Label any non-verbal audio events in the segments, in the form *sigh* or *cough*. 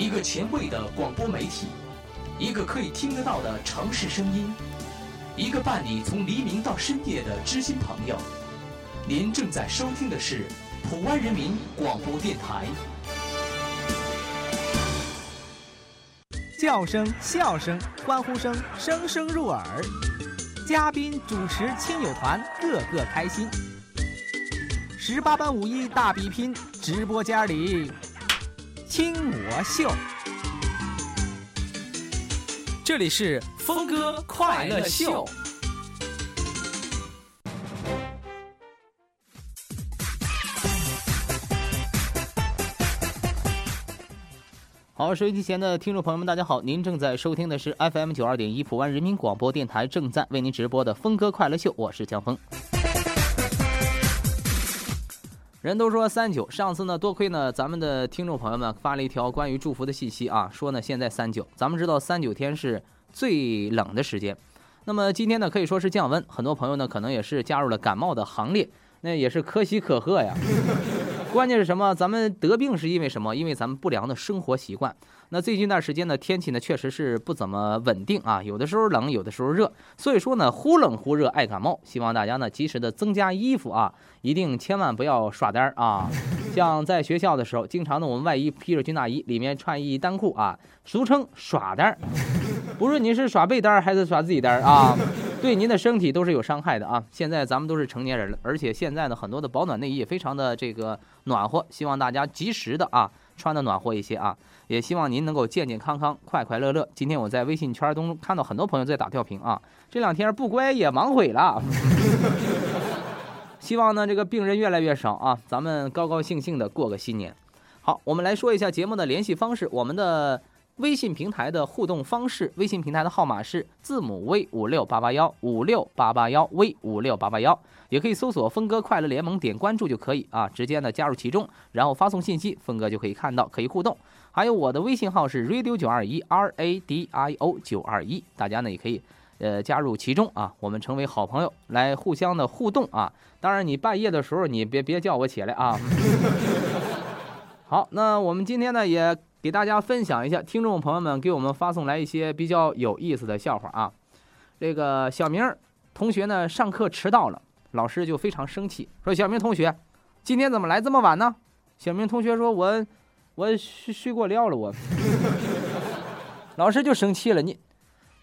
一个前卫的广播媒体，一个可以听得到的城市声音，一个伴你从黎明到深夜的知心朋友。您正在收听的是普湾人民广播电台。叫声、笑声、欢呼声，声声入耳。嘉宾、主持、亲友团，个个开心。十八般武艺大比拼，直播间里听我秀。这里是峰哥快乐秀。好，收音机前的听众朋友们，大家好！您正在收听的是 FM 九二点一普湾人民广播电台正在为您直播的峰哥快乐秀，我是江峰。人都说三九，上次呢，多亏呢咱们的听众朋友们发了一条关于祝福的信息啊，说呢现在三九，咱们知道三九天是最冷的时间，那么今天呢可以说是降温，很多朋友呢可能也是加入了感冒的行列，那也是可喜可贺呀。关键是什么？咱们得病是因为什么？因为咱们不良的生活习惯。那最近一段时间呢，天气呢确实是不怎么稳定啊，有的时候冷，有的时候热，所以说呢，忽冷忽热爱感冒。希望大家呢及时的增加衣服啊，一定千万不要耍单儿啊。*laughs* 像在学校的时候，经常呢我们外衣披着军大衣，里面穿一单裤啊，俗称耍单儿。不论你是耍被单儿还是耍自己单儿啊，对您的身体都是有伤害的啊。现在咱们都是成年人了，而且现在呢很多的保暖内衣也非常的这个暖和，希望大家及时的啊穿的暖和一些啊。也希望您能够健健康康、快快乐乐。今天我在微信圈中看到很多朋友在打吊瓶啊，这两天不乖也忙毁了。*laughs* 希望呢这个病人越来越少啊，咱们高高兴兴的过个新年。好，我们来说一下节目的联系方式，我们的微信平台的互动方式，微信平台的号码是字母 V 五六八八幺五六八八幺 V 五六八八幺，也可以搜索“峰哥快乐联盟”，点关注就可以啊，直接呢加入其中，然后发送信息，峰哥就可以看到，可以互动。还有我的微信号是 radio 九二一 R A D I O 九二一，大家呢也可以呃加入其中啊，我们成为好朋友，来互相的互动啊。当然你半夜的时候你别别叫我起来啊。*laughs* 好，那我们今天呢也给大家分享一下，听众朋友们给我们发送来一些比较有意思的笑话啊。这个小明同学呢上课迟到了，老师就非常生气，说小明同学今天怎么来这么晚呢？小明同学说我。我睡睡过料了，我 *laughs* 老师就生气了。你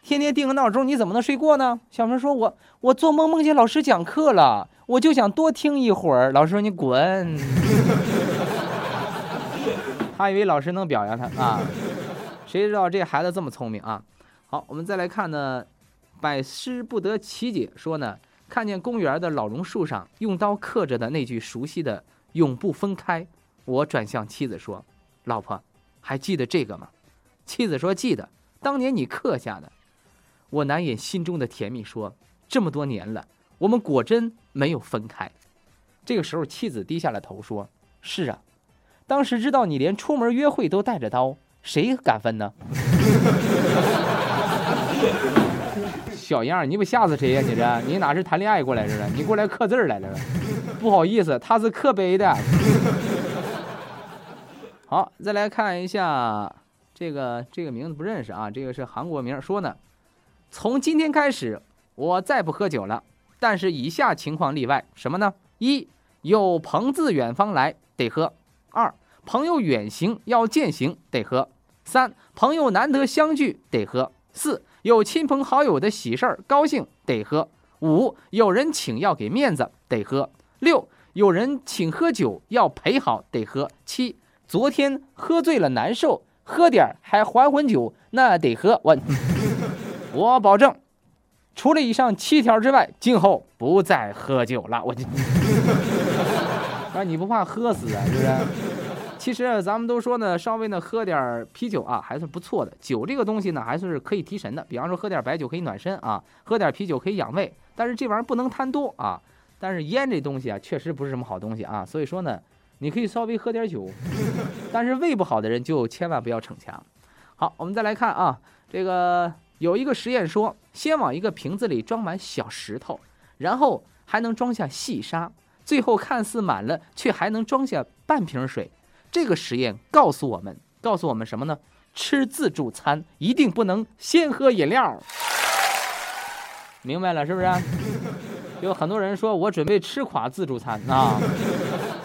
天天定个闹钟，你怎么能睡过呢？小明说：“我我做梦梦见老师讲课了，我就想多听一会儿。”老师说：“你滚！”他以为老师能表扬他啊，*laughs* 谁知道这孩子这么聪明啊？好，我们再来看呢，百思不得其解说呢，看见公园的老榕树上用刀刻着的那句熟悉的“永不分开”，我转向妻子说。老婆，还记得这个吗？妻子说：“记得，当年你刻下的。”我难掩心中的甜蜜，说：“这么多年了，我们果真没有分开。”这个时候，妻子低下了头，说：“是啊，当时知道你连出门约会都带着刀，谁敢分呢？”小样，你不吓死谁呀？你这，你哪是谈恋爱过来似的？你过来刻字来了？不好意思，他是刻碑的。好，再来看一下这个这个名字不认识啊，这个是韩国名。说呢，从今天开始我再不喝酒了，但是以下情况例外，什么呢？一有朋自远方来得喝；二朋友远行要践行得喝；三朋友难得相聚得喝；四有亲朋好友的喜事儿高兴得喝；五有人请要给面子得喝；六有人请喝酒要陪好得喝；七。昨天喝醉了难受，喝点还还魂酒，那得喝我。*laughs* 我保证，除了以上七条之外，今后不再喝酒了。我就，啊，你不怕喝死啊？是不是？*laughs* 其实咱们都说呢，稍微呢喝点啤酒啊，还是不错的。酒这个东西呢，还是可以提神的。比方说喝点白酒可以暖身啊，喝点啤酒可以养胃。但是这玩意儿不能贪多啊。但是烟这东西啊，确实不是什么好东西啊。所以说呢。你可以稍微喝点酒，*laughs* 但是胃不好的人就千万不要逞强。好，我们再来看啊，这个有一个实验说，先往一个瓶子里装满小石头，然后还能装下细沙，最后看似满了，却还能装下半瓶水。这个实验告诉我们，告诉我们什么呢？吃自助餐一定不能先喝饮料。明白了是不是？*laughs* 有很多人说我准备吃垮自助餐啊！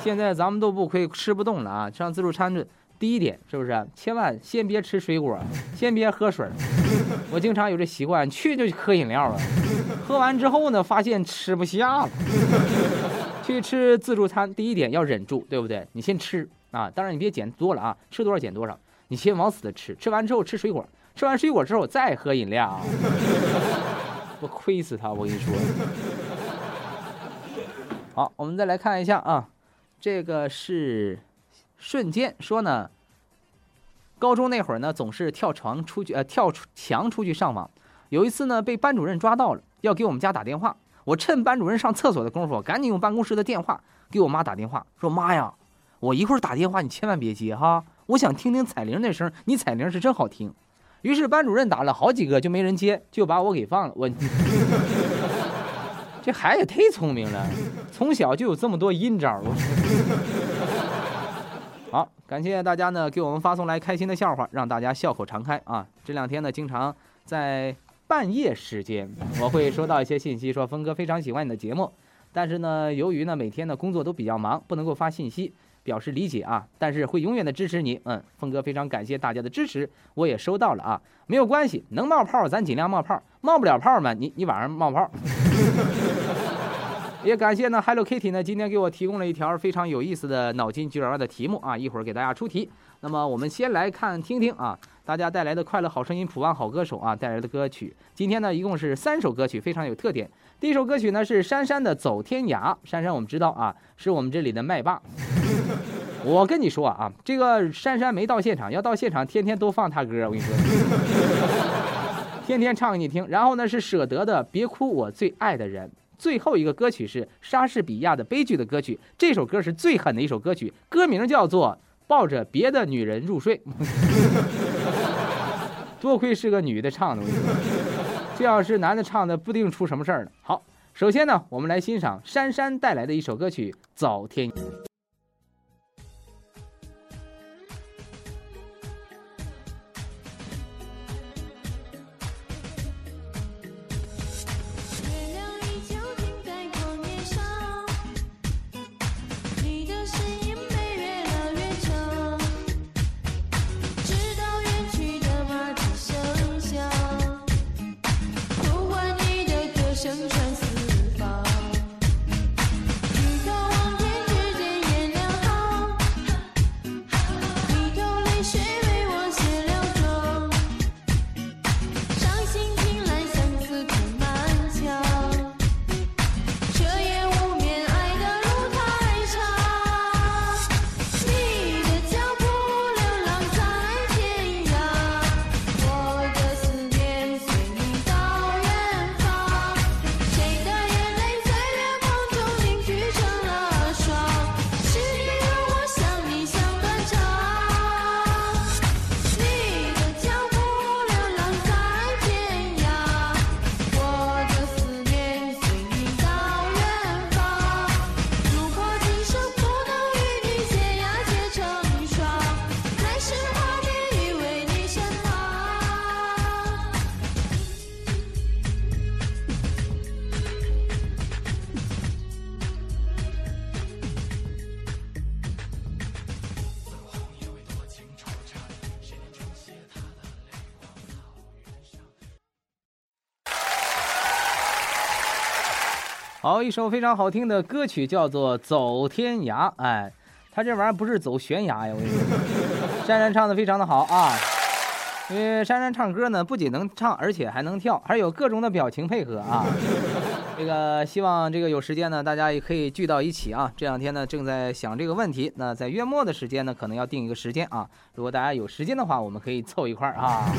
现在咱们都不亏，吃不动了啊！上自助餐这第一点是不是？千万先别吃水果，先别喝水。我经常有这习惯，去就喝饮料了，喝完之后呢，发现吃不下了。去吃自助餐，第一点要忍住，对不对？你先吃啊，当然你别减多了啊，吃多少减多少，你先往死的吃。吃完之后吃水果，吃完水果之后再喝饮料，*laughs* 我亏死他！我跟你说。好，我们再来看一下啊，这个是瞬间说呢。高中那会儿呢，总是跳床出去，呃，跳墙出去上网。有一次呢，被班主任抓到了，要给我们家打电话。我趁班主任上厕所的功夫，赶紧用办公室的电话给我妈打电话，说：“妈呀，我一会儿打电话，你千万别接哈，我想听听彩铃那声，你彩铃是真好听。”于是班主任打了好几个，就没人接，就把我给放了。我。*laughs* 这孩子也忒聪明了，从小就有这么多阴招。*laughs* 好，感谢大家呢给我们发送来开心的笑话，让大家笑口常开啊！这两天呢，经常在半夜时间，我会收到一些信息，说峰哥非常喜欢你的节目，但是呢，由于呢每天的工作都比较忙，不能够发信息，表示理解啊，但是会永远的支持你。嗯，峰哥非常感谢大家的支持，我也收到了啊，没有关系，能冒泡咱尽量冒泡，冒不了泡嘛，你你晚上冒泡。*laughs* 也感谢呢，Hello Kitty 呢，今天给我提供了一条非常有意思的脑筋急转弯的题目啊，一会儿给大家出题。那么我们先来看听听啊，大家带来的快乐好声音、普旺好歌手啊带来的歌曲。今天呢，一共是三首歌曲，非常有特点。第一首歌曲呢是珊珊的《走天涯》，珊珊我们知道啊，是我们这里的麦霸。*laughs* 我跟你说啊，这个珊珊没到现场，要到现场天天都放她歌，我跟你说，*laughs* 天天唱给你听。然后呢是舍得的《别哭我最爱的人》。最后一个歌曲是莎士比亚的悲剧的歌曲，这首歌是最狠的一首歌曲，歌名叫做《抱着别的女人入睡》。多亏是个女的唱的，这要是男的唱的，不定出什么事儿呢。好，首先呢，我们来欣赏珊珊带来的一首歌曲《早天》。好，一首非常好听的歌曲，叫做《走天涯》。哎，他这玩意儿不是走悬崖呀！我跟你说，珊珊唱的非常的好啊。因为珊珊唱歌呢，不仅能唱，而且还能跳，还有各种的表情配合啊。这个希望这个有时间呢，大家也可以聚到一起啊。这两天呢，正在想这个问题。那在月末的时间呢，可能要定一个时间啊。如果大家有时间的话，我们可以凑一块儿啊。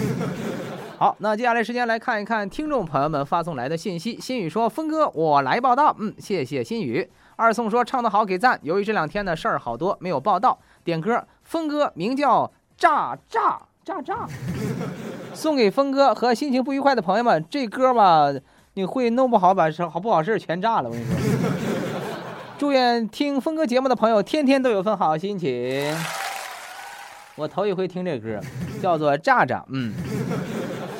好，那接下来时间来看一看听众朋友们发送来的信息。心雨说：“峰哥，我来报道。”嗯，谢谢心雨。二宋说：“唱得好，给赞。”由于这两天的事儿好多，没有报道。点歌，峰哥名叫炸炸炸炸，送给峰哥和心情不愉快的朋友们。这歌吧。你会弄不好把好不好事全炸了，我跟你说。祝愿听峰哥节目的朋友天天都有份好心情。我头一回听这歌，叫做《炸炸》，嗯，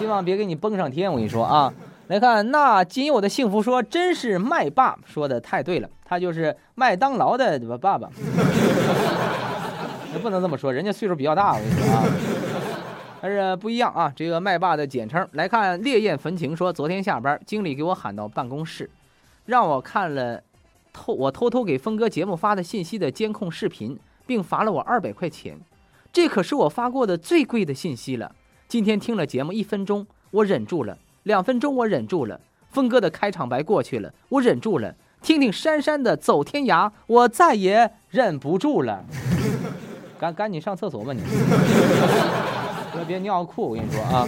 希望别给你崩上天。我跟你说啊，*laughs* 来看那仅有的幸福说，真是麦爸说的太对了，他就是麦当劳的爸爸。*laughs* 那不能这么说，人家岁数比较大，我跟你说啊，但是不一样啊。这个麦霸的简称来看，烈焰焚情说，昨天下班，经理给我喊到办公室，让我看了偷我偷偷给峰哥节目发的信息的监控视频，并罚了我二百块钱。这可是我发过的最贵的信息了。今天听了节目一分钟，我忍住了；两分钟我忍住了。峰哥的开场白过去了，我忍住了。听听珊珊的走天涯，我再也忍不住了。*laughs* 赶赶紧上厕所吧你！*laughs* 别别尿裤，我跟你说啊。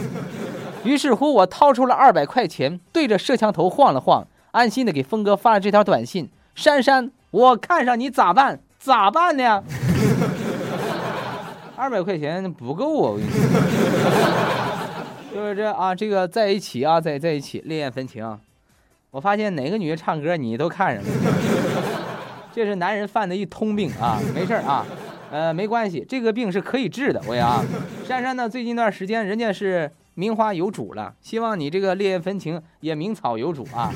于是乎，我掏出了二百块钱，对着摄像头晃了晃，安心的给峰哥发了这条短信：珊珊，我看上你咋办？咋办呢？二百块钱不够啊！我跟你说，*laughs* 就是这啊，这个在一起啊，在在一起，烈焰焚情。我发现哪个女的唱歌你都看上了，*laughs* 这是男人犯的一通病啊！没事啊，呃，没关系，这个病是可以治的。我呀，珊珊呢，最近一段时间人家是名花有主了，希望你这个烈焰焚情也名草有主啊！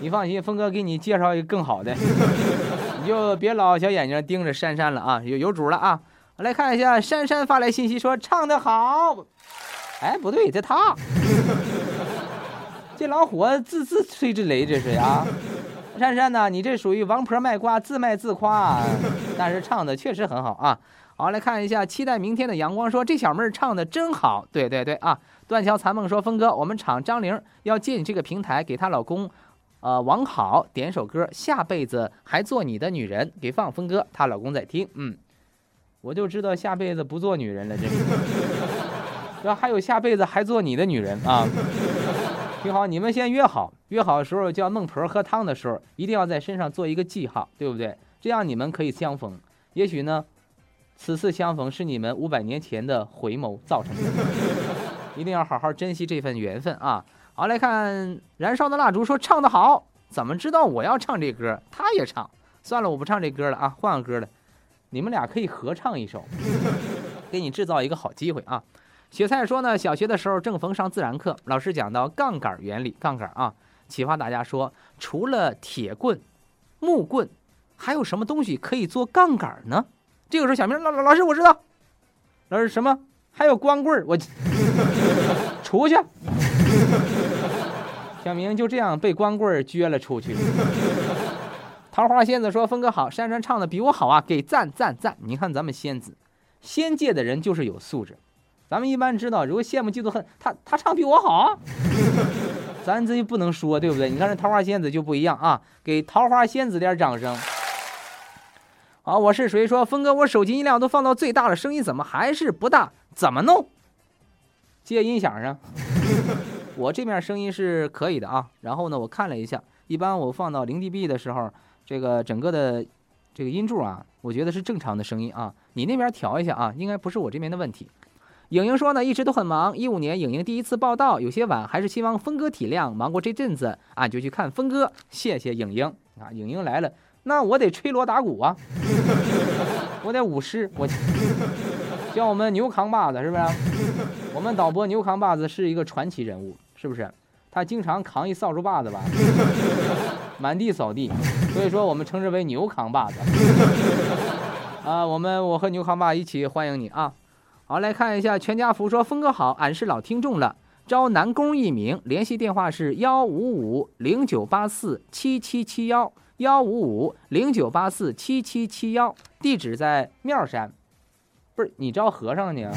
你放心，峰哥给你介绍一个更好的，*laughs* 你就别老小眼睛盯着珊珊了啊，有有主了啊！来看一下，珊珊发来信息说唱得好。哎，不对，这他，*laughs* 这老虎自自吹自擂，这是呀。珊珊呢，你这属于王婆卖瓜，自卖自夸，但是唱的确实很好啊。好，来看一下，期待明天的阳光说这小妹儿唱的真好。对对对啊，断桥残梦说峰哥，我们厂张玲要借你这个平台给她老公，呃，王好点首歌，下辈子还做你的女人，给放峰哥，她老公在听，嗯。我就知道下辈子不做女人了，这 *laughs* 是。要还有下辈子还做你的女人啊！*laughs* 挺好，你们先约好，约好的时候叫孟婆喝汤的时候，一定要在身上做一个记号，对不对？这样你们可以相逢。也许呢，此次相逢是你们五百年前的回眸造成的。*laughs* 一定要好好珍惜这份缘分啊！好，来看燃烧的蜡烛说唱得好，怎么知道我要唱这歌？他也唱，算了，我不唱这歌了啊，换个歌了。你们俩可以合唱一首，*laughs* 给你制造一个好机会啊！雪菜说呢，小学的时候正逢上自然课，老师讲到杠杆原理，杠杆啊，启发大家说，除了铁棍、木棍，还有什么东西可以做杠杆呢？这个时候，小明老老师我知道，老师什么？还有光棍我出 *laughs* 去。小明就这样被光棍撅了出去。桃花仙子说：“峰哥好，珊珊唱的比我好啊，给赞赞赞！你看咱们仙子，仙界的人就是有素质。咱们一般知道，如果羡慕嫉妒恨，他他唱比我好，咱这就不能说，对不对？你看这桃花仙子就不一样啊，给桃花仙子点掌声。好，我是谁说峰哥，我手机音量都放到最大了，声音怎么还是不大？怎么弄？接音响上。*laughs* 我这面声音是可以的啊。然后呢，我看了一下，一般我放到零 dB 的时候。”这个整个的这个音柱啊，我觉得是正常的声音啊。你那边调一下啊，应该不是我这边的问题。影影说呢，一直都很忙。一五年影影第一次报道，有些晚，还是希望峰哥体谅。忙过这阵子，俺就去看峰哥。谢谢影影啊，影影来了，那我得吹锣打鼓啊，我得舞狮，我叫我们牛扛把子是不是？我们导播牛扛把子是一个传奇人物，是不是？他经常扛一扫帚把子吧。满地扫地，所以说我们称之为牛扛把子。*laughs* 啊，我们我和牛扛把一起欢迎你啊！好，来看一下全家福说峰哥好，俺是老听众了，招男工一名，联系电话是幺五五零九八四七七七幺幺五五零九八四七七七幺，地址在庙山。不是你招和尚呢？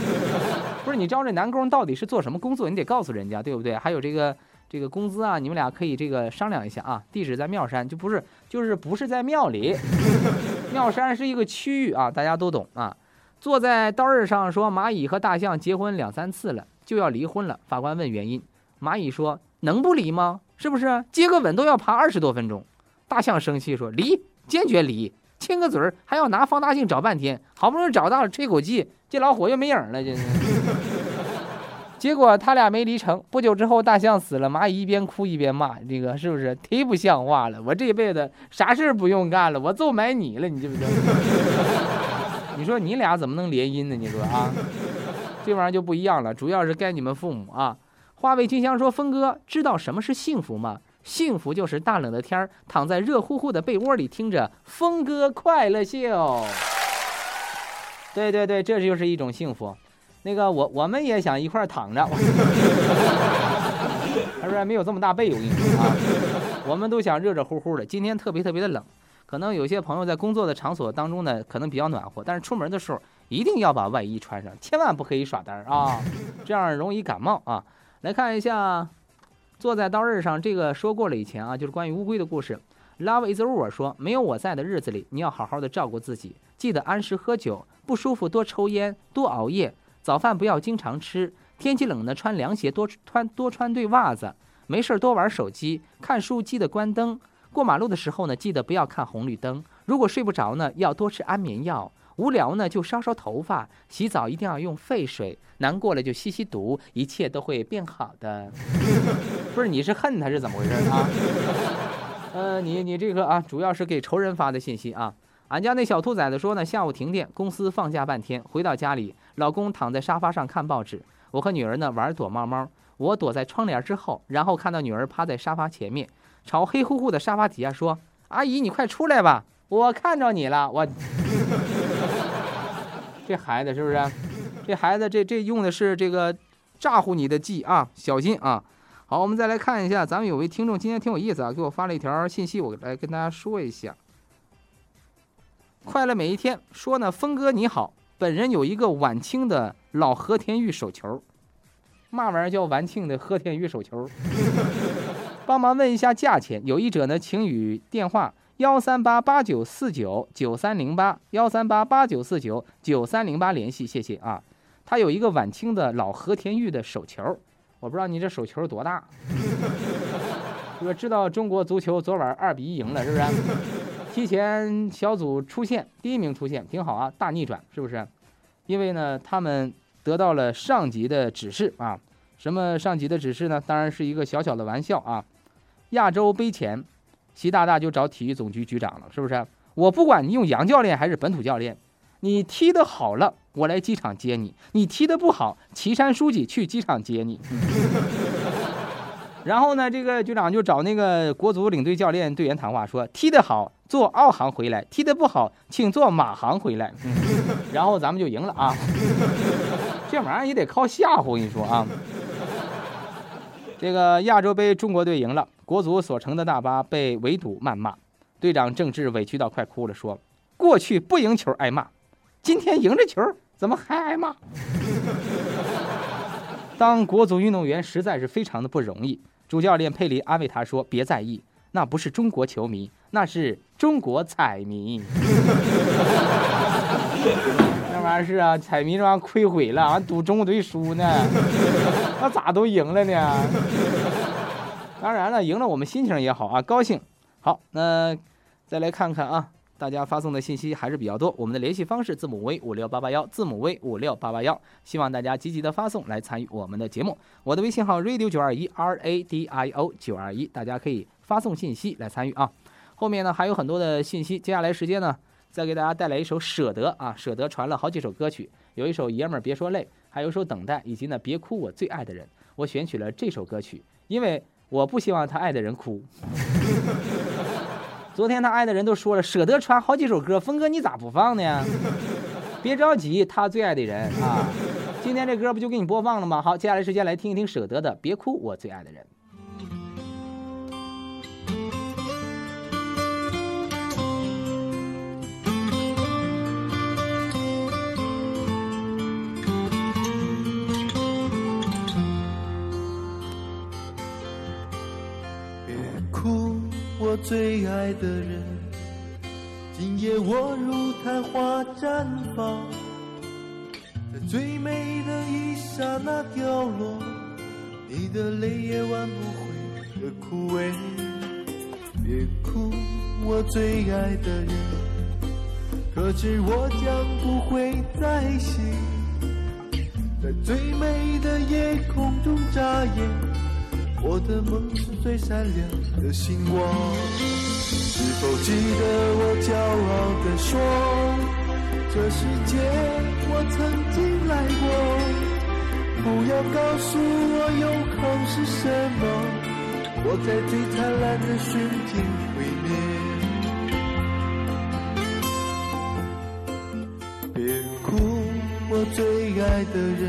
*laughs* 不是你招这男工到底是做什么工作？你得告诉人家，对不对？还有这个。这个工资啊，你们俩可以这个商量一下啊。地址在庙山，就不是，就是不是在庙里。*laughs* 庙山是一个区域啊，大家都懂啊。坐在刀刃上说，蚂蚁和大象结婚两三次了，就要离婚了。法官问原因，蚂蚁说能不离吗？是不是接个吻都要爬二十多分钟？大象生气说离，坚决离，亲个嘴儿还要拿放大镜找半天，好不容易找到了，吹口气，这老虎又没影了，这。结果他俩没离成。不久之后，大象死了，蚂蚁一边哭一边骂：“这个是不是 *laughs* 忒不像话了？我这辈子啥事儿不用干了，我就买你了，你知不知道？*laughs* 你说你俩怎么能联姻呢？你说啊，*laughs* 这玩意儿就不一样了，主要是该你们父母啊。花味金香说：“峰哥，知道什么是幸福吗？幸福就是大冷的天儿，躺在热乎乎的被窝里，听着峰哥快乐秀。对对对，这就是一种幸福。那个我我们也想一块躺着，他说没有这么大被，我跟你说啊，我们都想热热乎乎的。今天特别特别的冷，可能有些朋友在工作的场所当中呢，可能比较暖和，但是出门的时候一定要把外衣穿上，千万不可以耍单啊，这样容易感冒啊。”来看一下，坐在刀刃上，这个说过了以前啊，就是关于乌龟的故事。Love is over 说，没有我在的日子里，你要好好的照顾自己，记得按时喝酒，不舒服多抽烟，多熬夜，早饭不要经常吃，天气冷呢穿凉鞋，多穿多穿对袜子，没事多玩手机，看书记得关灯，过马路的时候呢，记得不要看红绿灯，如果睡不着呢，要多吃安眠药。无聊呢，就烧烧头发；洗澡一定要用沸水；难过了就吸吸毒，一切都会变好的。*laughs* 不是，你是恨他是怎么回事啊？*laughs* 呃，你你这个啊，主要是给仇人发的信息啊。俺家那小兔崽子说呢，下午停电，公司放假半天，回到家里，老公躺在沙发上看报纸，我和女儿呢玩躲猫猫，我躲在窗帘之后，然后看到女儿趴在沙发前面，朝黑乎乎的沙发底下说：“阿姨，你快出来吧，我看着你了，我。*laughs* ”这孩子是不是？这孩子这这用的是这个诈唬你的计啊，小心啊！好，我们再来看一下，咱们有位听众今天挺有意思啊，给我发了一条信息，我来跟大家说一下。快乐每一天说呢，峰哥你好，本人有一个晚清的老和田玉手球，嘛玩意儿叫晚清的和田玉手球？*laughs* 帮忙问一下价钱，有意者呢，请与电话。幺三八八九四九九三零八，幺三八八九四九九三零八联系，谢谢啊。他有一个晚清的老和田玉的手球，我不知道你这手球多大。*laughs* 我知道中国足球昨晚二比一赢了，是不是？提前小组出线，第一名出线，挺好啊，大逆转，是不是？因为呢，他们得到了上级的指示啊。什么上级的指示呢？当然是一个小小的玩笑啊。亚洲杯前。习大大就找体育总局局长了，是不是？我不管你用洋教练还是本土教练，你踢得好了，我来机场接你；你踢得不好，岐山书记去机场接你。然后呢，这个局长就找那个国足领队教练队员谈话，说踢得好坐澳航回来，踢得不好请坐马航回来。*laughs* 然后咱们就赢了啊！*laughs* 这玩意儿也得靠吓唬，我跟你说啊。这个亚洲杯中国队赢了。国足所乘的大巴被围堵谩骂，队长郑智委屈到快哭了，说：“过去不赢球挨骂，今天赢着球怎么还挨骂？” *laughs* 当国足运动员实在是非常的不容易。主教练佩林安慰他说：“别在意，那不是中国球迷，那是中国彩迷。*laughs* ”那玩意儿是啊，彩迷这玩意儿亏毁了，完赌中国队输呢，那咋都赢了呢？当然了，赢了我们心情也好啊，高兴。好，那再来看看啊，大家发送的信息还是比较多。我们的联系方式字母 V 五六八八幺，字母 V 五六八八幺，希望大家积极的发送来参与我们的节目。我的微信号 radio 九二一 R A D I O 九二一，大家可以发送信息来参与啊。后面呢还有很多的信息，接下来时间呢再给大家带来一首《舍得》啊，《舍得》传了好几首歌曲，有一首爷们儿别说累，还有一首等待，以及呢别哭我最爱的人，我选取了这首歌曲，因为。我不希望他爱的人哭。*laughs* 昨天他爱的人都说了，舍得传好几首歌，峰哥你咋不放呢？*laughs* 别着急，他最爱的人啊，今天这歌不就给你播放了吗？好，接下来时间来听一听舍得的《别哭，我最爱的人》。我最爱的人，今夜我如昙花绽放，在最美的一刹那掉落，你的泪也挽不回的枯萎。别哭，我最爱的人，可知我将不会再醒，在最美的夜空中眨眼。我的梦是最闪亮的星光，是否记得我骄傲地说，这世界我曾经来过，不要告诉我永恒是什么，我在最灿烂的瞬间毁灭。别哭，我最爱的人，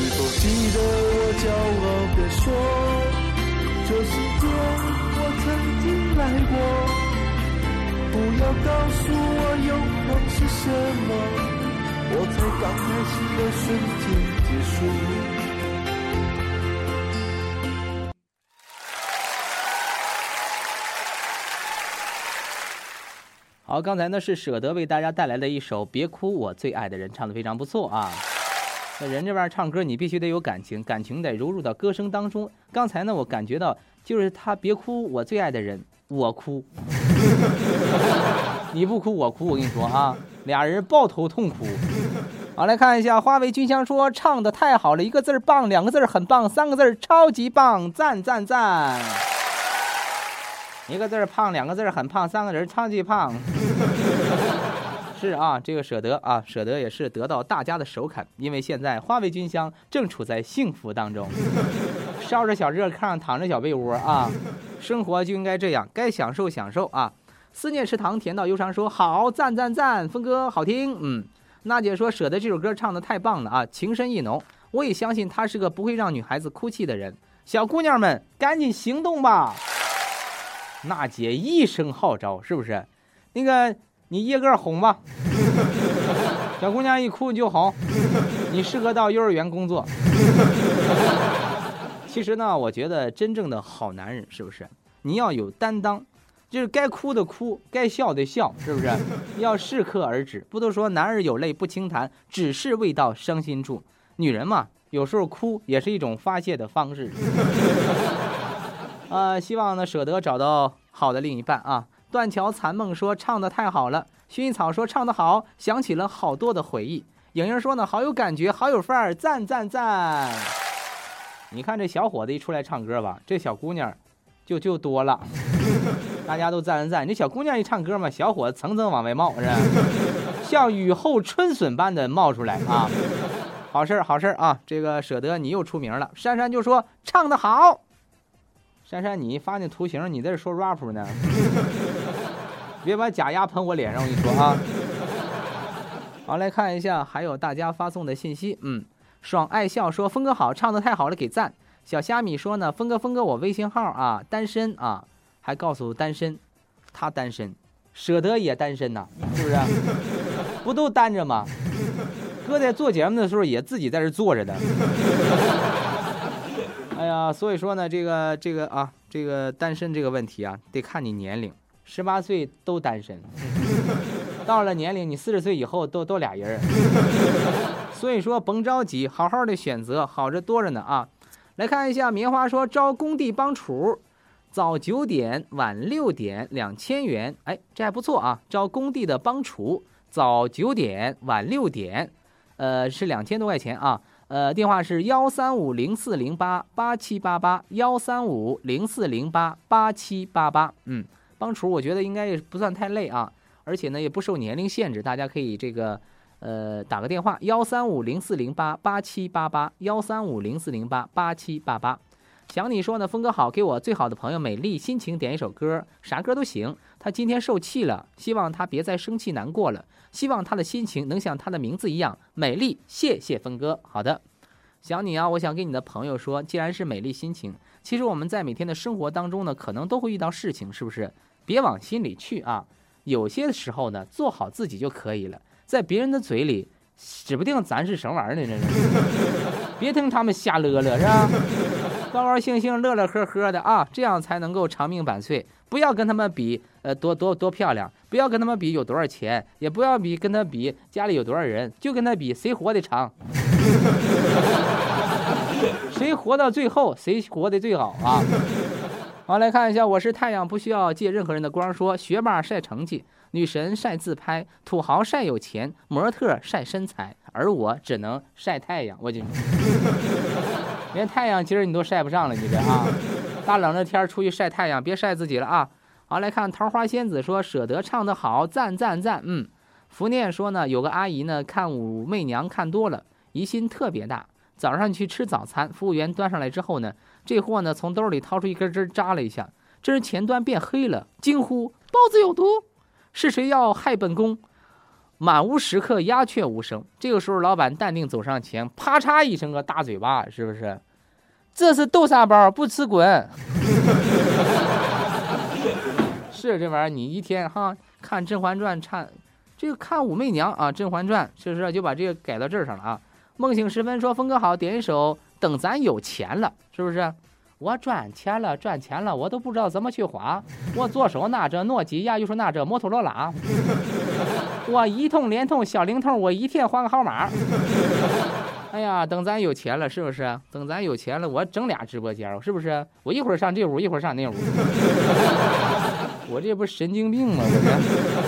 是否记得我骄傲地说，这世界我曾经来过？不要告诉我永恒是什么。我才刚开始的瞬间结束。好，刚才呢是舍得为大家带来的一首《别哭，我最爱的人》，唱的非常不错啊。那人这玩意儿唱歌，你必须得有感情，感情得融入到歌声当中。刚才呢，我感觉到就是他别哭，我最爱的人，我哭。*laughs* 你不哭我哭，我跟你说啊，俩人抱头痛哭。好，来看一下花为君香说唱的太好了，一个字儿棒，两个字儿很棒，三个字儿超级棒，赞赞赞。一个字儿胖，两个字儿很胖，三个人超级胖。是啊，这个舍得啊，舍得也是得到大家的首肯，因为现在花为君香正处在幸福当中，*laughs* 烧着小热炕，躺着小被窝啊，生活就应该这样，该享受享受啊。思念池塘甜到忧伤说好赞赞赞，峰哥好听，嗯，娜姐说舍得这首歌唱的太棒了啊，情深意浓，我也相信他是个不会让女孩子哭泣的人，小姑娘们赶紧行动吧。*laughs* 娜姐一声号召，是不是？那个你一个哄吧，小姑娘一哭你就哄，你适合到幼儿园工作。其实呢，我觉得真正的好男人是不是？你要有担当。就是该哭的哭，该笑的笑，是不是？要适可而止。不都说男儿有泪不轻弹，只是未到伤心处。女人嘛，有时候哭也是一种发泄的方式。*laughs* 啊，希望呢舍得找到好的另一半啊。断桥残梦说唱的太好了，薰衣草说唱的好，想起了好多的回忆。莹莹说呢好有感觉，好有范儿，赞赞赞。你看这小伙子一出来唱歌吧，这小姑娘就就多了。*laughs* 大家都赞赞赞！这小姑娘一唱歌嘛，小伙子层层往外冒，是吧？像雨后春笋般的冒出来啊！好事儿，好事儿啊！这个舍得你又出名了。珊珊就说唱得好。珊珊，你发那图形，你在这说 rap 呢？别把假牙喷我脸上，我跟你说啊！*laughs* 好，来看一下，还有大家发送的信息。嗯，爽爱笑说峰哥好，唱的太好了，给赞。小虾米说呢，峰哥，峰哥，我微信号啊，单身啊。还告诉单身，他单身，舍得也单身呐，是不是？不都单着吗？哥在做节目的时候也自己在这坐着的。哎呀，所以说呢，这个这个啊，这个单身这个问题啊，得看你年龄，十八岁都单身，*laughs* 到了年龄你四十岁以后都都俩人。*laughs* 所以说甭着急，好好的选择，好着多着呢啊。来看一下棉花说招工地帮厨。早九点，晚六点，两千元。哎，这还不错啊！招工地的帮厨，早九点，晚六点，呃，是两千多块钱啊。呃，电话是幺三五零四零八八七八八，幺三五零四零八八七八八。嗯，帮厨我觉得应该也不算太累啊，而且呢也不受年龄限制，大家可以这个呃打个电话幺三五零四零八八七八八，幺三五零四零八八七八八。想你说呢，峰哥好，给我最好的朋友美丽心情点一首歌，啥歌都行。他今天受气了，希望他别再生气难过了，希望他的心情能像他的名字一样美丽。谢谢峰哥，好的，想你啊，我想给你的朋友说，既然是美丽心情，其实我们在每天的生活当中呢，可能都会遇到事情，是不是？别往心里去啊，有些时候呢，做好自己就可以了，在别人的嘴里，指不定咱是什么玩意儿呢，这是。*laughs* 别听他们瞎乐乐，是吧？高高兴兴、乐乐呵呵的啊，这样才能够长命百岁。不要跟他们比呃多多多漂亮，不要跟他们比有多少钱，也不要比跟他比家里有多少人，就跟他比谁活得长，*laughs* 谁活到最后，谁活得最好啊！好，来看一下，我是太阳，不需要借任何人的光。说学霸晒成绩，女神晒自拍，土豪晒有钱，模特晒身材，而我只能晒太阳。我就 *laughs* 连太阳今儿你都晒不上了，你这啊，*laughs* 大冷的天出去晒太阳，别晒自己了啊！好，来看桃花仙子说舍得唱得好，赞赞赞。嗯，福念说呢，有个阿姨呢看武媚娘看多了，疑心特别大。早上去吃早餐，服务员端上来之后呢，这货呢从兜里掏出一根针扎了一下，这人前端变黑了，惊呼：“包子有毒！是谁要害本宫？”满屋食客鸦雀无声。这个时候，老板淡定走上前，啪嚓一声个大嘴巴，是不是？这是豆沙包，不吃滚！*laughs* 是这玩意儿，你一天哈看《甄嬛传》，唱这个看武媚娘啊，《甄嬛传》是不是就把这个改到这儿上了啊？梦醒时分说：“峰哥好，点一首《等咱有钱了》，是不是？我赚钱了，赚钱了，我都不知道怎么去花。我左手拿着诺基亚，右手拿着摩托罗拉。我一通联通、小灵通，我一天换个号码。哎呀，等咱有钱了，是不是？等咱有钱了，我整俩直播间，是不是？我一会儿上这屋，一会儿上那屋。*laughs* 我这不神经病吗？我这。”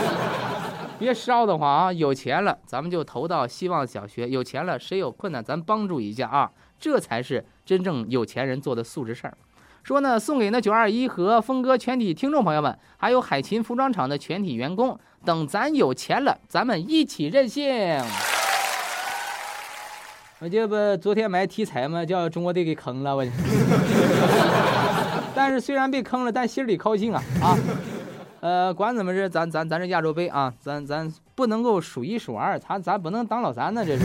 别烧得慌啊！有钱了，咱们就投到希望小学。有钱了，谁有困难，咱帮助一下啊！这才是真正有钱人做的素质事儿。说呢，送给那九二一和峰哥全体听众朋友们，还有海琴服装厂的全体员工。等咱有钱了，咱们一起任性。我这不昨天买题材嘛，叫中国队给坑了我。*laughs* 但是虽然被坑了，但心里高兴啊啊！呃，管怎么着，咱咱咱这亚洲杯啊，咱咱不能够数一数二，咱咱不能当老三呢，这是，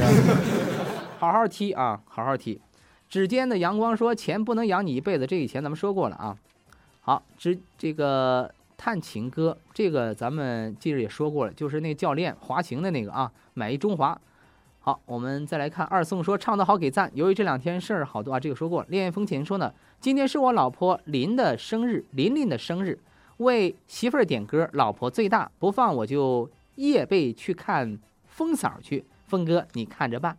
*laughs* 好好踢啊，好好踢。指尖的阳光说，钱不能养你一辈子，这以前咱们说过了啊。好，这这个探情歌，这个咱们近日也说过了，就是那教练滑行的那个啊，买一中华。好，我们再来看二宋说唱得好给赞，由于这两天事儿好多啊，这个说过了。恋爱风情说呢，今天是我老婆林的生日，琳琳的生日。为媳妇儿点歌，老婆最大，不放我就夜背去看风嫂去。峰哥，你看着办。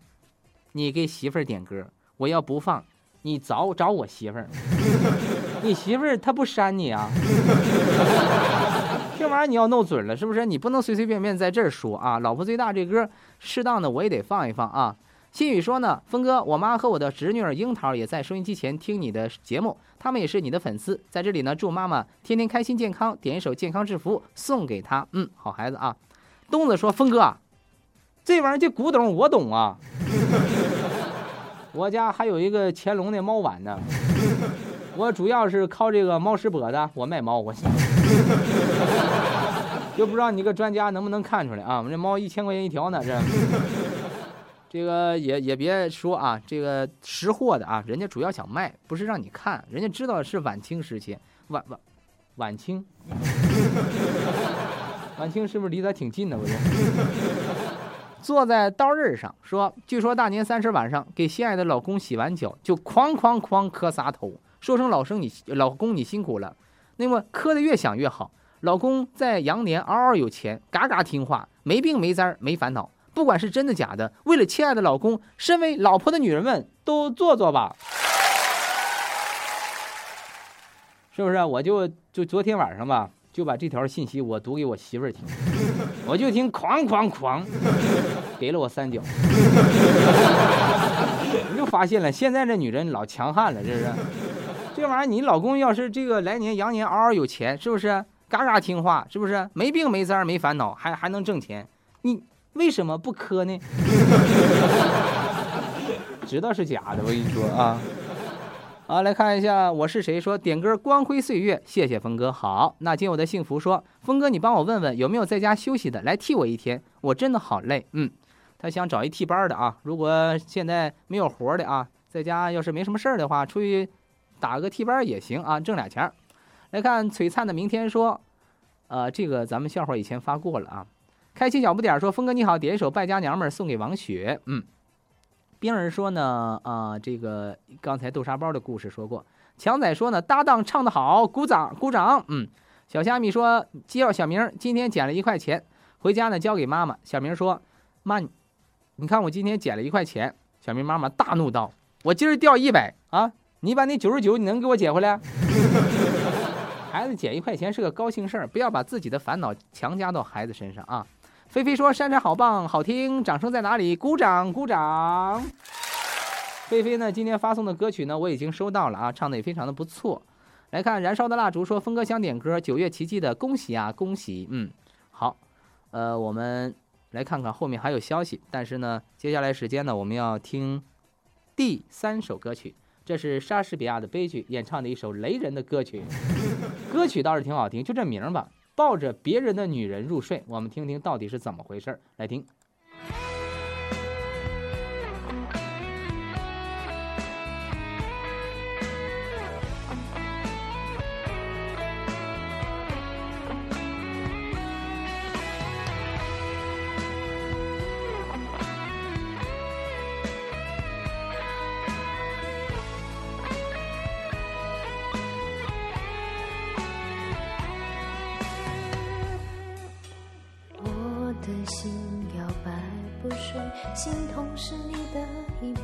你给媳妇儿点歌，我要不放，你找找我媳妇儿。*laughs* 你媳妇儿她不删你啊？*laughs* 这玩意儿你要弄准了，是不是？你不能随随便便在这儿说啊。老婆最大这歌，适当的我也得放一放啊。心雨说呢，峰哥，我妈和我的侄女儿樱桃也在收音机前听你的节目，他们也是你的粉丝，在这里呢，祝妈妈天天开心健康，点一首《健康制服》送给她。嗯，好孩子啊。东子说，峰哥，这玩意儿这古董我懂啊，*laughs* 我家还有一个乾隆的猫碗呢，我主要是靠这个猫食博的，我卖猫，我 *laughs* 就不知道你个专家能不能看出来啊？我们这猫一千块钱一条呢，这。这个也也别说啊，这个识货的啊，人家主要想卖，不是让你看，人家知道是晚清时期，晚晚晚清，晚清是不是离咱挺近的？我这坐在刀刃上说，据说大年三十晚上给心爱的老公洗完脚，就哐哐哐磕仨头，说声老生你老公你辛苦了。那么磕的越响越好，老公在羊年嗷嗷有钱，嘎嘎听话，没病没灾没烦恼。不管是真的假的，为了亲爱的老公，身为老婆的女人们都做做吧，是不是？我就就昨天晚上吧，就把这条信息我读给我媳妇儿听，我就听哐哐哐，给了我三脚，我就发现了，现在这女人老强悍了，这是，这玩意儿你老公要是这个来年羊年嗷嗷有钱，是不是？嘎嘎听话，是不是？没病没灾没烦恼，还还能挣钱，你。为什么不磕呢？*laughs* 知道是假的，我跟你说啊。好，来看一下我是谁说点歌《光辉岁月》，谢谢峰哥。好，那今我的幸福说，峰哥你帮我问问有没有在家休息的，来替我一天，我真的好累。嗯，他想找一替班的啊。如果现在没有活的啊，在家要是没什么事儿的话，出去打个替班也行啊，挣俩钱。来看璀璨的明天说，呃，这个咱们笑话以前发过了啊。开心小不点说：“峰哥你好，点一首《败家娘们儿》送给王雪。”嗯，冰儿说呢，啊，这个刚才豆沙包的故事说过。强仔说呢，搭档唱得好，鼓掌鼓掌。嗯，小虾米说：“叫小明今天捡了一块钱，回家呢交给妈妈。”小明说：“妈，你看我今天捡了一块钱。”小明妈妈大怒道：“我今儿掉一百啊，你把那九十九你能给我捡回来？” *laughs* 孩子捡一块钱是个高兴事儿，不要把自己的烦恼强加到孩子身上啊。菲菲说：“珊珊好棒，好听，掌声在哪里？鼓掌，鼓掌。*laughs* ”菲菲呢，今天发送的歌曲呢，我已经收到了啊，唱的也非常的不错。来看燃烧的蜡烛说，峰哥想点歌，九月奇迹的恭喜啊，恭喜，嗯，好，呃，我们来看看后面还有消息，但是呢，接下来时间呢，我们要听第三首歌曲，这是莎士比亚的悲剧演唱的一首雷人的歌曲，*laughs* 歌曲倒是挺好听，就这名儿吧，抱着别人的女人入睡，我们听听到底是怎么回事儿，来听。心痛是你的依偎。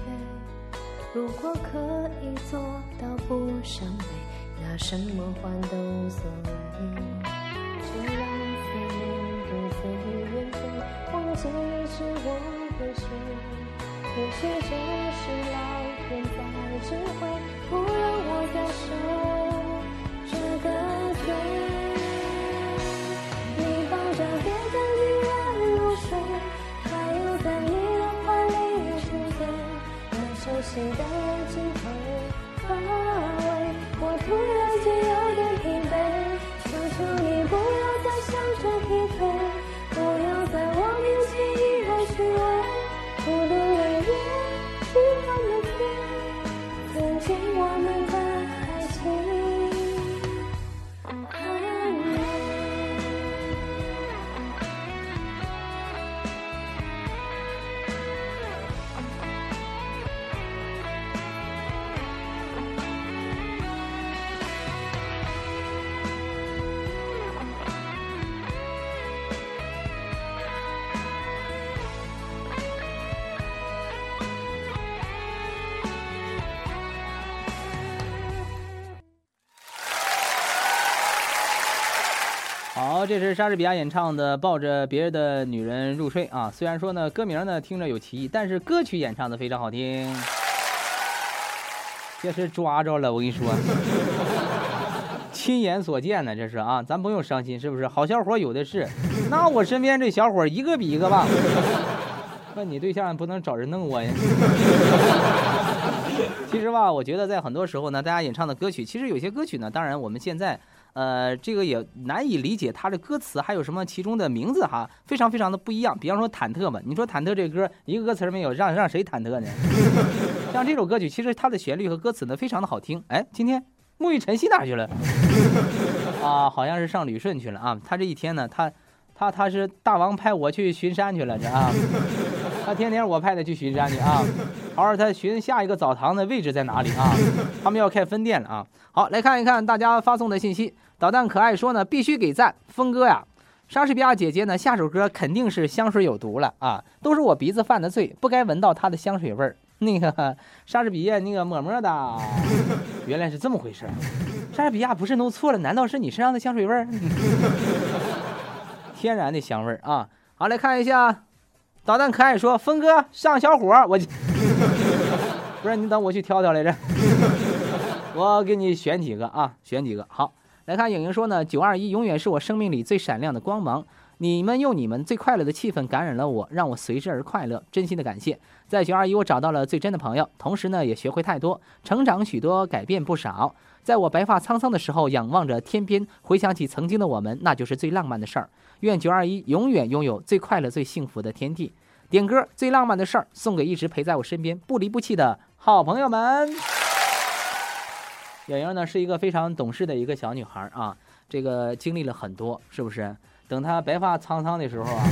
如果可以做到不伤悲，拿什么换都无所谓。就让思念独自远飞，忘记你是我的谁。也许这这是莎士比亚演唱的《抱着别人的女人入睡》啊。虽然说呢，歌名呢听着有歧义，但是歌曲演唱的非常好听。这是抓着了，我跟你说，*laughs* 亲眼所见呢，这是啊，咱不用伤心，是不是？好小伙有的是，那我身边这小伙一个比一个棒。那你对象不能找人弄我呀？其实吧，我觉得在很多时候呢，大家演唱的歌曲，其实有些歌曲呢，当然我们现在。呃，这个也难以理解它的歌词还有什么其中的名字哈，非常非常的不一样。比方说忐忑吧，你说忐忑这歌一个歌词没有，让让谁忐忑呢？*laughs* 像这首歌曲，其实它的旋律和歌词呢非常的好听。哎，今天沐浴晨曦哪去了？*laughs* 啊，好像是上旅顺去了啊。他这一天呢，他他他是大王派我去巡山去了这啊，他天天我派他去巡山去啊。好好他寻下一个澡堂的位置在哪里啊？他们要开分店了啊。好，来看一看大家发送的信息。导弹可爱说呢，必须给赞，峰哥呀，莎士比亚姐姐呢，下首歌肯定是香水有毒了啊，都是我鼻子犯的罪，不该闻到她的香水味儿。*laughs* 那个莎士比亚那个么么的，*laughs* 原来是这么回事儿。莎士比亚不是弄错了，难道是你身上的香水味儿？*laughs* 天然的香味儿啊。好，来看一下，导弹可爱说，峰哥上小伙，我不是你等我去挑挑来着，我给你选几个啊，选几个好。来看影影说呢，九二一永远是我生命里最闪亮的光芒。你们用你们最快乐的气氛感染了我，让我随之而快乐。真心的感谢，在九二一我找到了最真的朋友，同时呢也学会太多，成长许多，改变不少。在我白发苍苍的时候，仰望着天边，回想起曾经的我们，那就是最浪漫的事儿。愿九二一永远拥有最快乐、最幸福的天地。点歌最浪漫的事儿，送给一直陪在我身边、不离不弃的好朋友们。莹莹呢是一个非常懂事的一个小女孩啊，这个经历了很多，是不是？等她白发苍苍的时候啊，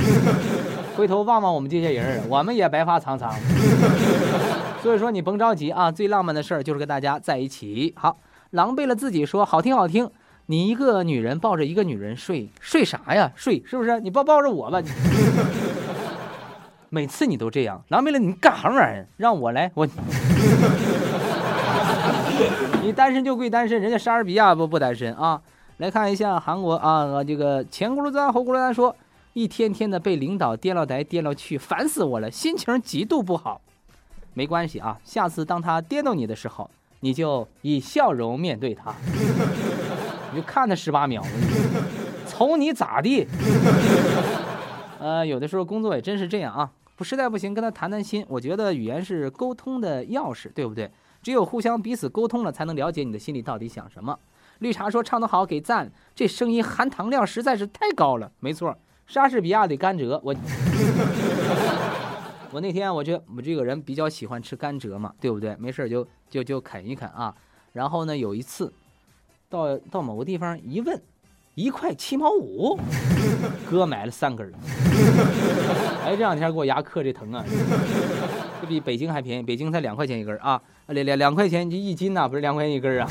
*laughs* 回头望望我们这些人，我们也白发苍苍。*laughs* 所以说你甭着急啊，最浪漫的事儿就是跟大家在一起。好，狼狈了自己说好听好听，你一个女人抱着一个女人睡，睡啥呀？睡是不是？你抱抱着我吧。你 *laughs* 每次你都这样，狼狈了，你干啥玩意儿？让我来，我。单身就归单身，人家莎士比亚不不单身啊。来看一下韩国啊，这个前轱辘子后轱辘蛋说，一天天的被领导颠了来颠了去，烦死我了，心情极度不好。没关系啊，下次当他颠到你的时候，你就以笑容面对他，你就看他十八秒，瞅你咋地。呃，有的时候工作也真是这样啊，不实在不行跟他谈谈心。我觉得语言是沟通的钥匙，对不对？只有互相彼此沟通了，才能了解你的心里到底想什么。绿茶说唱得好，给赞，这声音含糖量实在是太高了。没错，莎士比亚的甘蔗，我 *laughs* 我那天我就我这个人比较喜欢吃甘蔗嘛，对不对？没事就就就啃一啃啊。然后呢，有一次到到某个地方一问，一块七毛五，哥买了三根儿。哎，这两天给我牙磕这疼啊，这比北京还便宜，北京才两块钱一根啊，两两两块钱就一斤呐，不是两块钱一根啊。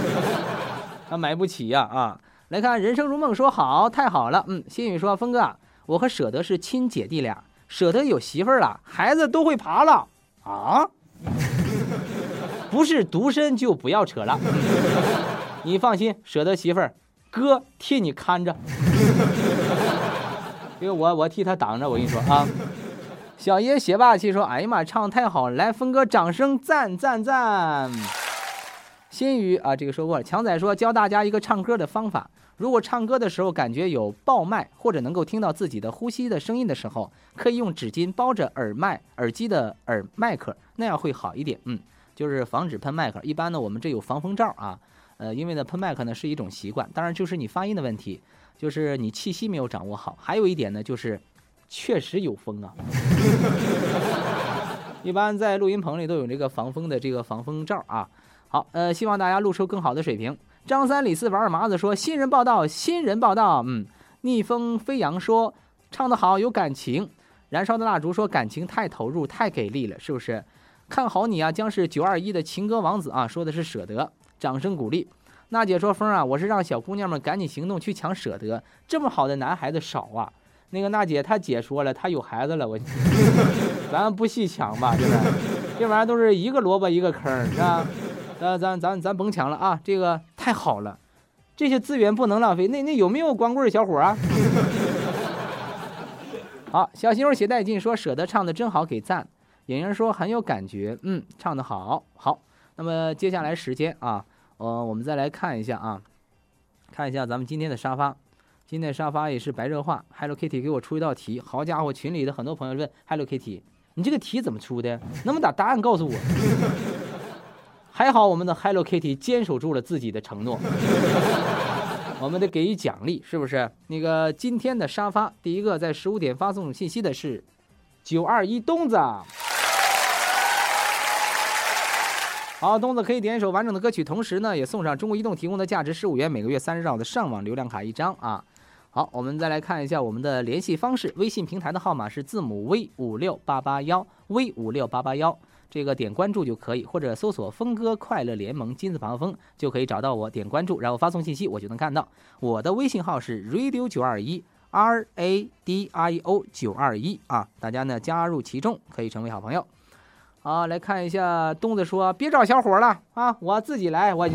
*laughs* 他买不起呀啊！来看人生如梦，说好太好了。嗯，心雨说，峰哥，我和舍得是亲姐弟俩，舍得有媳妇儿了，孩子都会爬了啊！*laughs* 不是独身就不要扯了。*laughs* 你放心，舍得媳妇儿，哥替你看着。因为我我替他挡着，我跟你说啊。小爷学霸气说，哎呀妈，唱太好了，来峰哥掌声赞赞赞。新宇啊，这个说过了。强仔说教大家一个唱歌的方法：如果唱歌的时候感觉有爆麦，或者能够听到自己的呼吸的声音的时候，可以用纸巾包着耳麦、耳机的耳麦克，那样会好一点。嗯，就是防止喷麦克。一般呢，我们这有防风罩啊。呃，因为呢，喷麦克呢是一种习惯，当然就是你发音的问题，就是你气息没有掌握好。还有一点呢，就是确实有风啊。*laughs* 一般在录音棚里都有这个防风的这个防风罩啊。好，呃，希望大家录出更好的水平。张三李四王二麻子说：“新人报道，新人报道。”嗯，逆风飞扬说：“唱得好，有感情。”燃烧的蜡烛说：“感情太投入，太给力了，是不是？”看好你啊，将是九二一的情歌王子啊，说的是舍得。掌声鼓励。娜姐说：“风啊，我是让小姑娘们赶紧行动去抢舍得，这么好的男孩子少啊。”那个娜姐她姐说了，她有孩子了，我 *laughs* *laughs* 咱不细抢吧，是不是？这玩意儿都是一个萝卜一个坑，是吧？呃，咱咱咱甭抢了啊！这个太好了，这些资源不能浪费。那那有没有光棍小伙啊？*laughs* 好，小媳妇携带劲说舍得唱的真好，给赞。莹莹说很有感觉，嗯，唱的好，好。那么接下来时间啊，呃，我们再来看一下啊，看一下咱们今天的沙发。今天沙发也是白热化。Hello Kitty 给我出一道题，好家伙，群里的很多朋友问 Hello Kitty，你这个题怎么出的？能不能把答案告诉我？*laughs* 还好我们的 Hello Kitty 坚守住了自己的承诺，我们得给予奖励，是不是？那个今天的沙发，第一个在十五点发送信息的是九二一东子。好，东子可以点一首完整的歌曲，同时呢，也送上中国移动提供的价值十五元、每个月三十兆的上网流量卡一张啊。好，我们再来看一下我们的联系方式，微信平台的号码是字母 V 五六八八幺 V 五六八八幺。这个点关注就可以，或者搜索“峰哥快乐联盟”金字旁峰就可以找到我，点关注，然后发送信息，我就能看到。我的微信号是 radio 九二一 r a d i o 九二一啊，大家呢加入其中，可以成为好朋友。好，来看一下东子说别找小伙了啊，我自己来。我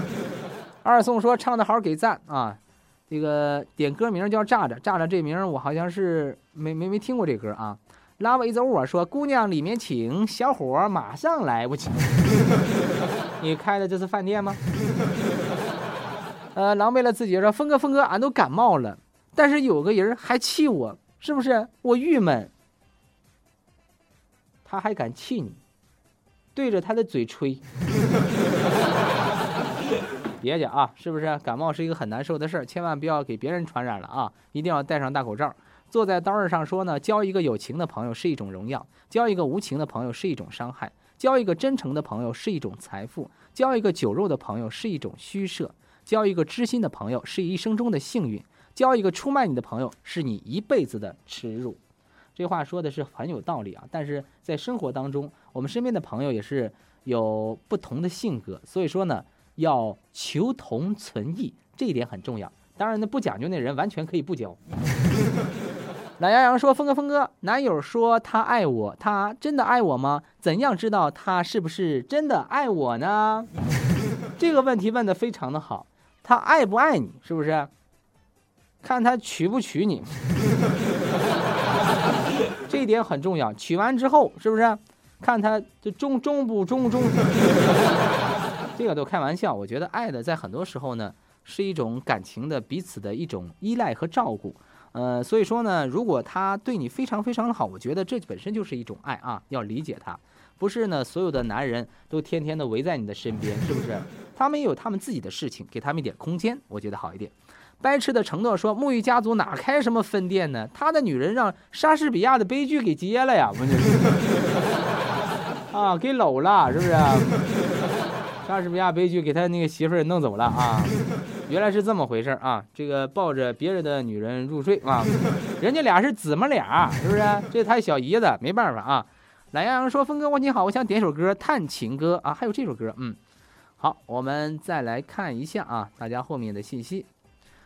*laughs* 二宋说唱的好给赞啊，这个点歌名叫炸炸炸炸这名我好像是没没没听过这歌啊。Love is over 说：“姑娘里面请，小伙马上来。”我去，你开的这是饭店吗？*laughs* 呃，狼狈了自己说：“峰哥，峰哥，俺都感冒了，但是有个人还气我，是不是？我郁闷。他还敢气你，对着他的嘴吹。别介啊，是不是？感冒是一个很难受的事儿，千万不要给别人传染了啊！一定要戴上大口罩。”坐在刀刃上说呢，交一个有情的朋友是一种荣耀，交一个无情的朋友是一种伤害，交一个真诚的朋友是一种财富，交一个酒肉的朋友是一种虚设，交一个知心的朋友是一生中的幸运，交一个出卖你的朋友是你一辈子的耻辱。这话说的是很有道理啊，但是在生活当中，我们身边的朋友也是有不同的性格，所以说呢，要求同存异，这一点很重要。当然呢，不讲究那人完全可以不交。*laughs* 懒羊羊说：“峰哥，峰哥，男友说他爱我，他真的爱我吗？怎样知道他是不是真的爱我呢？” *laughs* 这个问题问的非常的好，他爱不爱你，是不是？看他娶不娶你，*laughs* 这一点很重要。娶完之后，是不是？看他这忠忠不忠忠？这个都开玩笑。我觉得爱的在很多时候呢，是一种感情的彼此的一种依赖和照顾。呃，所以说呢，如果他对你非常非常的好，我觉得这本身就是一种爱啊，要理解他。不是呢，所有的男人都天天的围在你的身边，是不是？他们也有他们自己的事情，给他们一点空间，我觉得好一点。白痴的承诺说，沐浴家族哪开什么分店呢？他的女人让莎士比亚的悲剧给接了呀，不是？*laughs* 啊，给搂了，是不是？莎士比亚悲剧给他那个媳妇儿弄走了啊。*laughs* 原来是这么回事啊！这个抱着别人的女人入睡啊，人家俩是姊妹俩，是不是？这他小姨子没办法啊。懒羊羊说：“峰哥，我你好，我想点首歌《探情歌》啊，还有这首歌，嗯，好，我们再来看一下啊，大家后面的信息。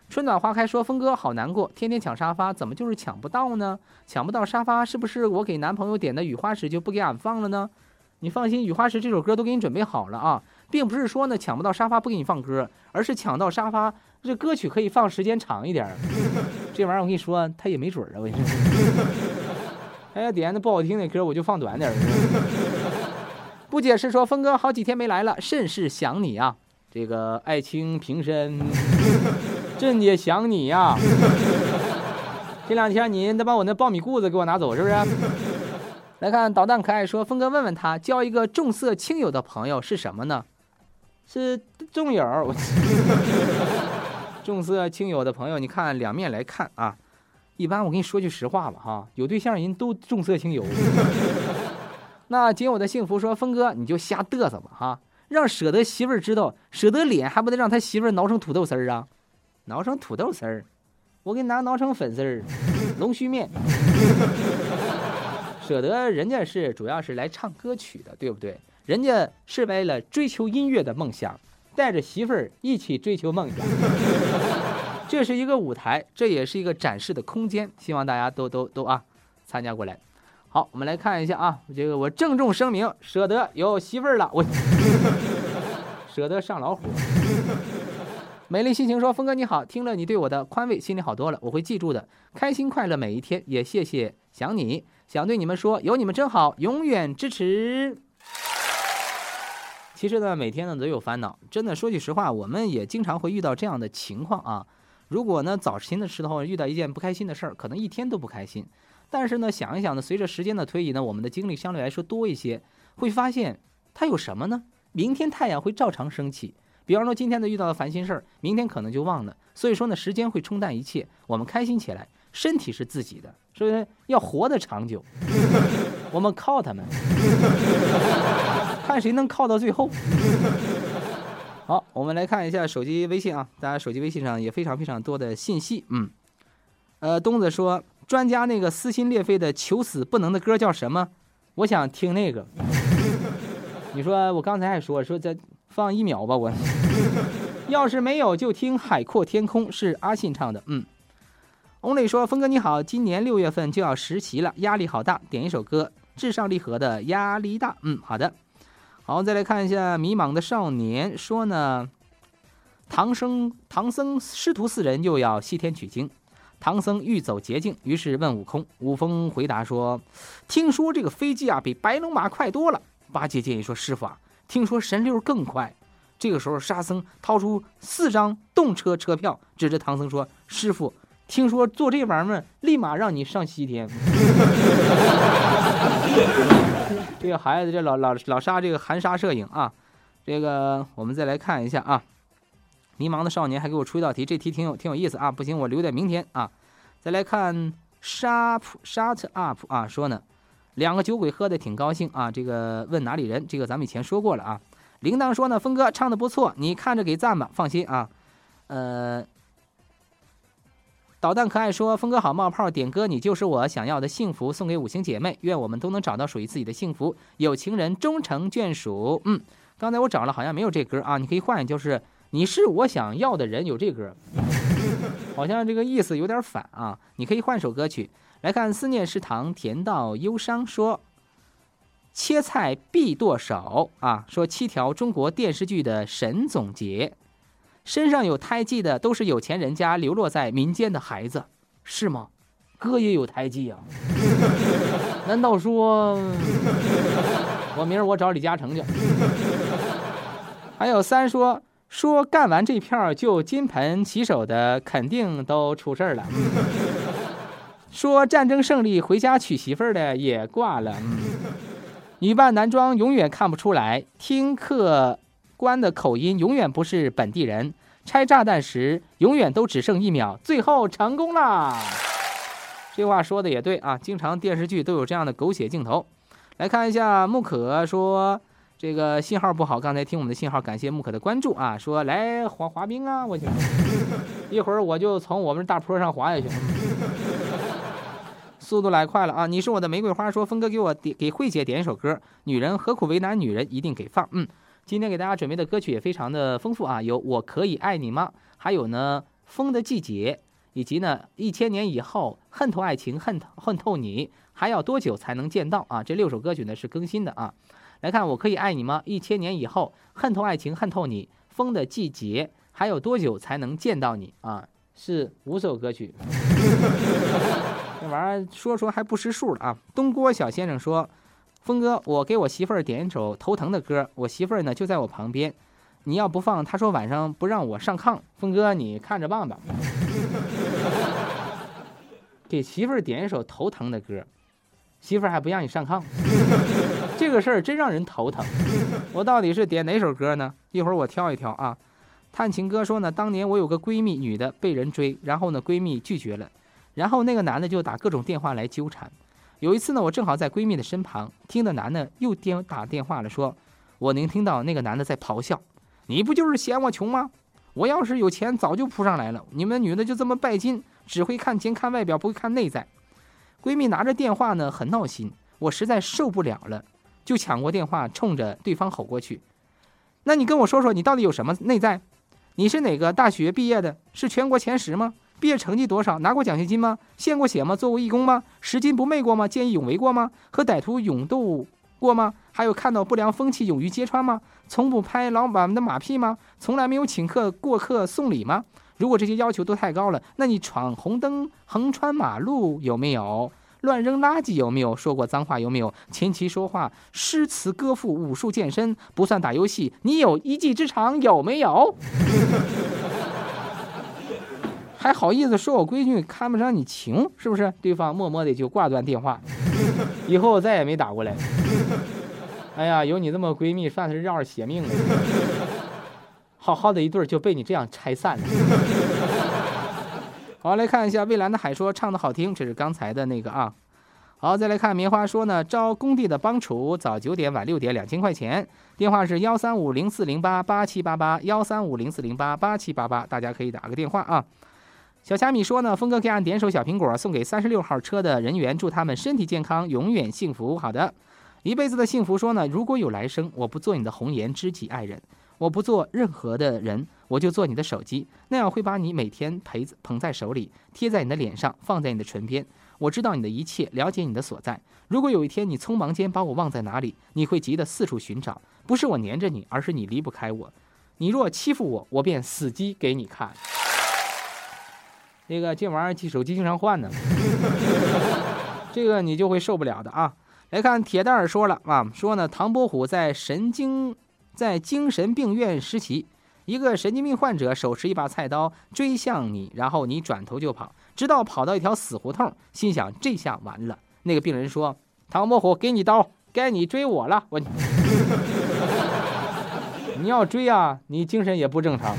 春暖花开说：峰哥好难过，天天抢沙发，怎么就是抢不到呢？抢不到沙发，是不是我给男朋友点的雨花石就不给俺放了呢？你放心，雨花石这首歌都给你准备好了啊。”并不是说呢抢不到沙发不给你放歌，而是抢到沙发，这歌曲可以放时间长一点。*laughs* 这玩意儿我跟你说，他也没准儿啊。我跟你说，*laughs* 哎呀点那不好听的歌，我就放短点儿。不解释说，峰哥好几天没来了，甚是想你啊。这个爱卿平身，朕也想你呀。这两天您得把我那爆米裤子给我拿走，是不是？*laughs* 来看导弹可爱说，峰哥问问他，交一个重色轻友的朋友是什么呢？是重友，*laughs* 重色轻友的朋友，你看两面来看啊。一般我跟你说句实话吧，哈，有对象人都重色轻友。*laughs* 那仅有的幸福说，峰哥你就瞎嘚瑟吧，哈，让舍得媳妇儿知道，舍得脸还不得让他媳妇儿挠成土豆丝儿啊？挠成土豆丝儿，我给你拿挠成粉丝儿，龙须面。*laughs* 舍得人家是主要是来唱歌曲的，对不对？人家是为了追求音乐的梦想，带着媳妇儿一起追求梦想。*laughs* 这是一个舞台，这也是一个展示的空间，希望大家都都都啊参加过来。好，我们来看一下啊，这个我郑重声明，舍得有媳妇儿了，我 *laughs* 舍得上老虎。美丽心情说：“峰哥你好，听了你对我的宽慰，心里好多了，我会记住的，开心快乐每一天，也谢谢想你，想对你们说，有你们真好，永远支持。”其实呢，每天呢都有烦恼。真的说句实话，我们也经常会遇到这样的情况啊。如果呢早晨的时候遇到一件不开心的事儿，可能一天都不开心。但是呢，想一想呢，随着时间的推移呢，我们的经历相对来说多一些，会发现它有什么呢？明天太阳会照常升起。比方说今天呢遇到的烦心事儿，明天可能就忘了。所以说呢，时间会冲淡一切。我们开心起来，身体是自己的，是不是要活得长久？*laughs* 我们靠他们。看谁能靠到最后。*laughs* 好，我们来看一下手机微信啊，大家手机微信上也非常非常多的信息。嗯，呃，东子说，专家那个撕心裂肺的求死不能的歌叫什么？我想听那个。你说我刚才还说说再放一秒吧，我要是没有就听《海阔天空》，是阿信唱的。嗯，Only 说，峰哥你好，今年六月份就要实习了，压力好大，点一首歌，至上励合的《压力大》。嗯，好的。好，再来看一下迷茫的少年说呢，唐僧唐僧师徒四人又要西天取经，唐僧欲走捷径，于是问悟空。悟空回答说：“听说这个飞机啊比白龙马快多了。”八戒建议说：“师傅啊，听说神六更快。”这个时候，沙僧掏出四张动车车票，指着唐僧说：“师傅，听说坐这玩意儿，立马让你上西天。*laughs* ” *laughs* 这个孩子，这老老老沙，这个含沙摄影啊，这个我们再来看一下啊。迷茫的少年还给我出一道题，这题挺有挺有意思啊。不行，我留在明天啊。再来看 sharp shut up 啊，说呢，两个酒鬼喝的挺高兴啊。这个问哪里人？这个咱们以前说过了啊。铃铛说呢，峰哥唱的不错，你看着给赞吧，放心啊。呃。导弹可爱说：“峰哥好，冒泡点歌，你就是我想要的幸福，送给五星姐妹，愿我们都能找到属于自己的幸福，有情人终成眷属。”嗯，刚才我找了好像没有这歌啊，你可以换，就是你是我想要的人，有这歌，*laughs* 好像这个意思有点反啊。你可以换首歌曲来看。思念食堂甜到忧伤说，切菜必剁手啊。说七条中国电视剧的神总结，身上有胎记的都是有钱人家流落在民间的孩子，是吗？哥也有胎记啊？*laughs* 难道说我明儿我找李嘉诚去？*laughs* 还有三说说干完这票就金盆洗手的，肯定都出事儿了。*laughs* 说战争胜利回家娶媳妇儿的也挂了。女扮男装永远看不出来，听课官的口音永远不是本地人。拆炸弹时永远都只剩一秒，最后成功了。这话说的也对啊，经常电视剧都有这样的狗血镜头。来看一下木可说。这个信号不好，刚才听我们的信号，感谢木可的关注啊，说来滑滑冰啊，我去，一会儿我就从我们大坡上滑下去，速度来快了啊！你是我的玫瑰花，说峰哥给我点给慧姐点一首歌，女人何苦为难女人，一定给放。嗯，今天给大家准备的歌曲也非常的丰富啊，有我可以爱你吗？还有呢，风的季节，以及呢，一千年以后，恨透爱情，恨恨透你，还要多久才能见到啊？这六首歌曲呢是更新的啊。来看，我可以爱你吗？一千年以后，恨透爱情，恨透你，风的季节，还有多久才能见到你啊？是五首歌曲，*laughs* 这玩意儿说说还不识数了啊！东郭小先生说：“峰哥，我给我媳妇儿点一首头疼的歌，我媳妇儿呢就在我旁边，你要不放，她说晚上不让我上炕。峰哥，你看着办吧。*laughs* 给媳妇儿点一首头疼的歌，媳妇儿还不让你上炕。”这个事儿真让人头疼，我到底是点哪首歌呢？一会儿我挑一挑啊。探情哥说呢，当年我有个闺蜜，女的被人追，然后呢闺蜜拒绝了，然后那个男的就打各种电话来纠缠。有一次呢，我正好在闺蜜的身旁，听的男的又电打电话了，说我能听到那个男的在咆哮：“你不就是嫌我穷吗？我要是有钱早就扑上来了。你们女的就这么拜金，只会看钱看外表，不会看内在。”闺蜜拿着电话呢，很闹心，我实在受不了了。就抢过电话，冲着对方吼过去。那你跟我说说，你到底有什么内在？你是哪个大学毕业的？是全国前十吗？毕业成绩多少？拿过奖学金吗？献过血吗？做过义工吗？拾金不昧过吗？见义勇为过吗？和歹徒勇斗过吗？还有看到不良风气勇于揭穿吗？从不拍老板们的马屁吗？从来没有请客过客送礼吗？如果这些要求都太高了，那你闯红灯、横穿马路有没有？乱扔垃圾有没有说过脏话？有没有琴棋说话、诗词歌赋、武术健身？不算打游戏，你有一技之长有没有？*laughs* 还好意思说我闺女看不上你情，是不是？对方默默的就挂断电话，*laughs* 以后再也没打过来。哎呀，有你这么闺蜜，算是绕着血命了。好好的一对就被你这样拆散了。*laughs* 好，来看一下蔚蓝的海说唱的好听，这是刚才的那个啊。好，再来看棉花说呢，招工地的帮厨，早九点晚六点，两千块钱。电话是幺三五零四零八八七八八幺三五零四零八八七八八，大家可以打个电话啊。小虾米说呢，峰哥可以按点首小苹果送给三十六号车的人员，祝他们身体健康，永远幸福。好的，一辈子的幸福说呢，如果有来生，我不做你的红颜知己爱人。我不做任何的人，我就做你的手机，那样会把你每天陪捧在手里，贴在你的脸上，放在你的唇边。我知道你的一切，了解你的所在。如果有一天你匆忙间把我忘在哪里，你会急得四处寻找。不是我黏着你，而是你离不开我。你若欺负我，我便死机给你看。那个这玩意儿手机经常换呢，*laughs* 这个你就会受不了的啊。来看铁蛋儿说了啊，说呢唐伯虎在神经。在精神病院实习，一个神经病患者手持一把菜刀追向你，然后你转头就跑，直到跑到一条死胡同，心想这下完了。那个病人说：“唐伯虎，给你刀，该你追我了。”我，*laughs* 你要追啊，你精神也不正常。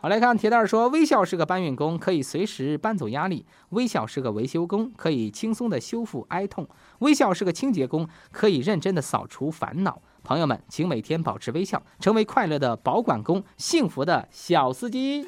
好，来看铁蛋儿说，微笑是个搬运工，可以随时搬走压力；微笑是个维修工，可以轻松的修复哀痛；微笑是个清洁工，可以认真的扫除烦恼。朋友们，请每天保持微笑，成为快乐的保管工，幸福的小司机。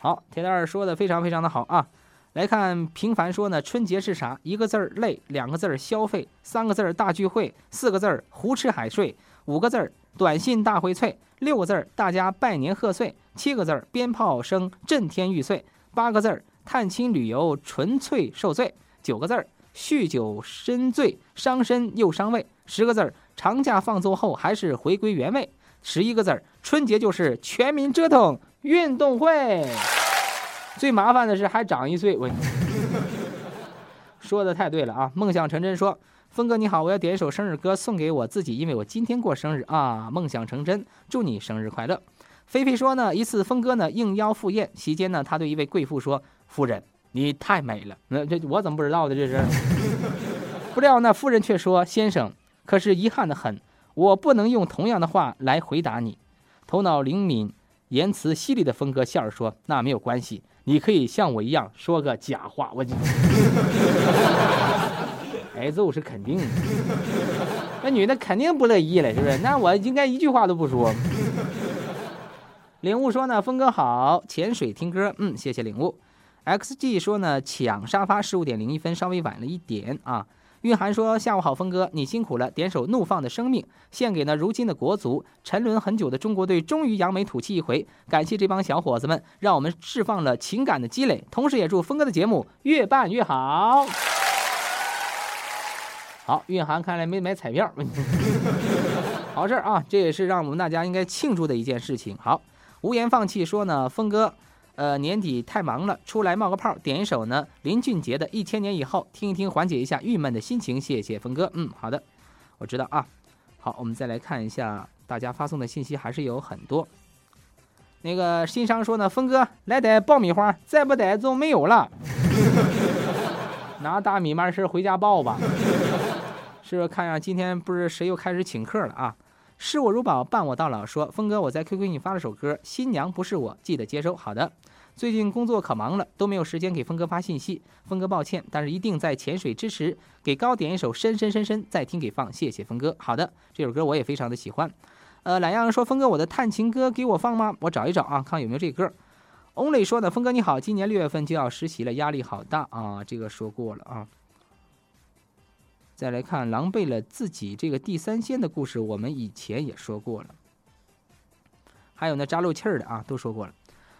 好，铁蛋儿说的非常非常的好啊。来看平凡说呢，春节是啥？一个字儿累，两个字儿消费，三个字儿大聚会，四个字儿胡吃海睡，五个字儿短信大荟萃，六个字儿大家拜年贺岁，七个字儿鞭炮声震天欲碎，八个字儿探亲旅游纯粹受罪，九个字儿酗酒深醉伤身又伤胃，十个字儿长假放纵后还是回归原位，十一个字儿春节就是全民折腾运动会。最麻烦的是还长一岁，我 *laughs* 说的太对了啊！梦想成真说，峰哥你好，我要点一首生日歌送给我自己，因为我今天过生日啊！梦想成真，祝你生日快乐。菲菲说呢，一次峰哥呢应邀赴宴，席间呢他对一位贵妇说：“夫人，你太美了。”那这我怎么不知道的？这是不料那夫人却说：“先生，可是遗憾的很，我不能用同样的话来回答你。”头脑灵敏、言辞犀利的峰哥笑着说：“那没有关系。”你可以像我一样说个假话，我挨揍是肯定的。*laughs* 那女的肯定不乐意了，是不是？那我应该一句话都不说。领悟说呢，峰哥好，潜水听歌，嗯，谢谢领悟。XG 说呢，抢沙发十五点零一分，稍微晚了一点啊。蕴含说：“下午好，峰哥，你辛苦了。点首《怒放的生命》，献给呢如今的国足。沉沦很久的中国队终于扬眉吐气一回，感谢这帮小伙子们，让我们释放了情感的积累。同时也祝峰哥的节目越办越好。好，蕴含看来没买彩票，*laughs* 好事啊！这也是让我们大家应该庆祝的一件事情。好，无言放弃说呢，峰哥。”呃，年底太忙了，出来冒个泡，点一首呢林俊杰的《一千年以后》，听一听，缓解一下郁闷的心情。谢谢峰哥，嗯，好的，我知道啊。好，我们再来看一下大家发送的信息，还是有很多。那个新商说呢，峰哥来点爆米花，再不带就没有了。*laughs* 拿大米完事回家爆吧。是不是看呀？今天不是谁又开始请客了啊？视我如宝，伴我到老。说峰哥，我在 QQ 给你发了首歌，《新娘不是我》，记得接收。好的。最近工作可忙了，都没有时间给峰哥发信息。峰哥抱歉，但是一定在潜水之时给高点一首《深深深深》，再听给放。谢谢峰哥。好的，这首歌我也非常的喜欢。呃，懒羊说峰哥，我的探情歌给我放吗？我找一找啊，看有没有这歌。Only 说的峰哥你好，今年六月份就要实习了，压力好大啊。这个说过了啊。再来看狼狈了自己这个地三鲜的故事，我们以前也说过了。还有那扎漏气儿的啊，都说过了。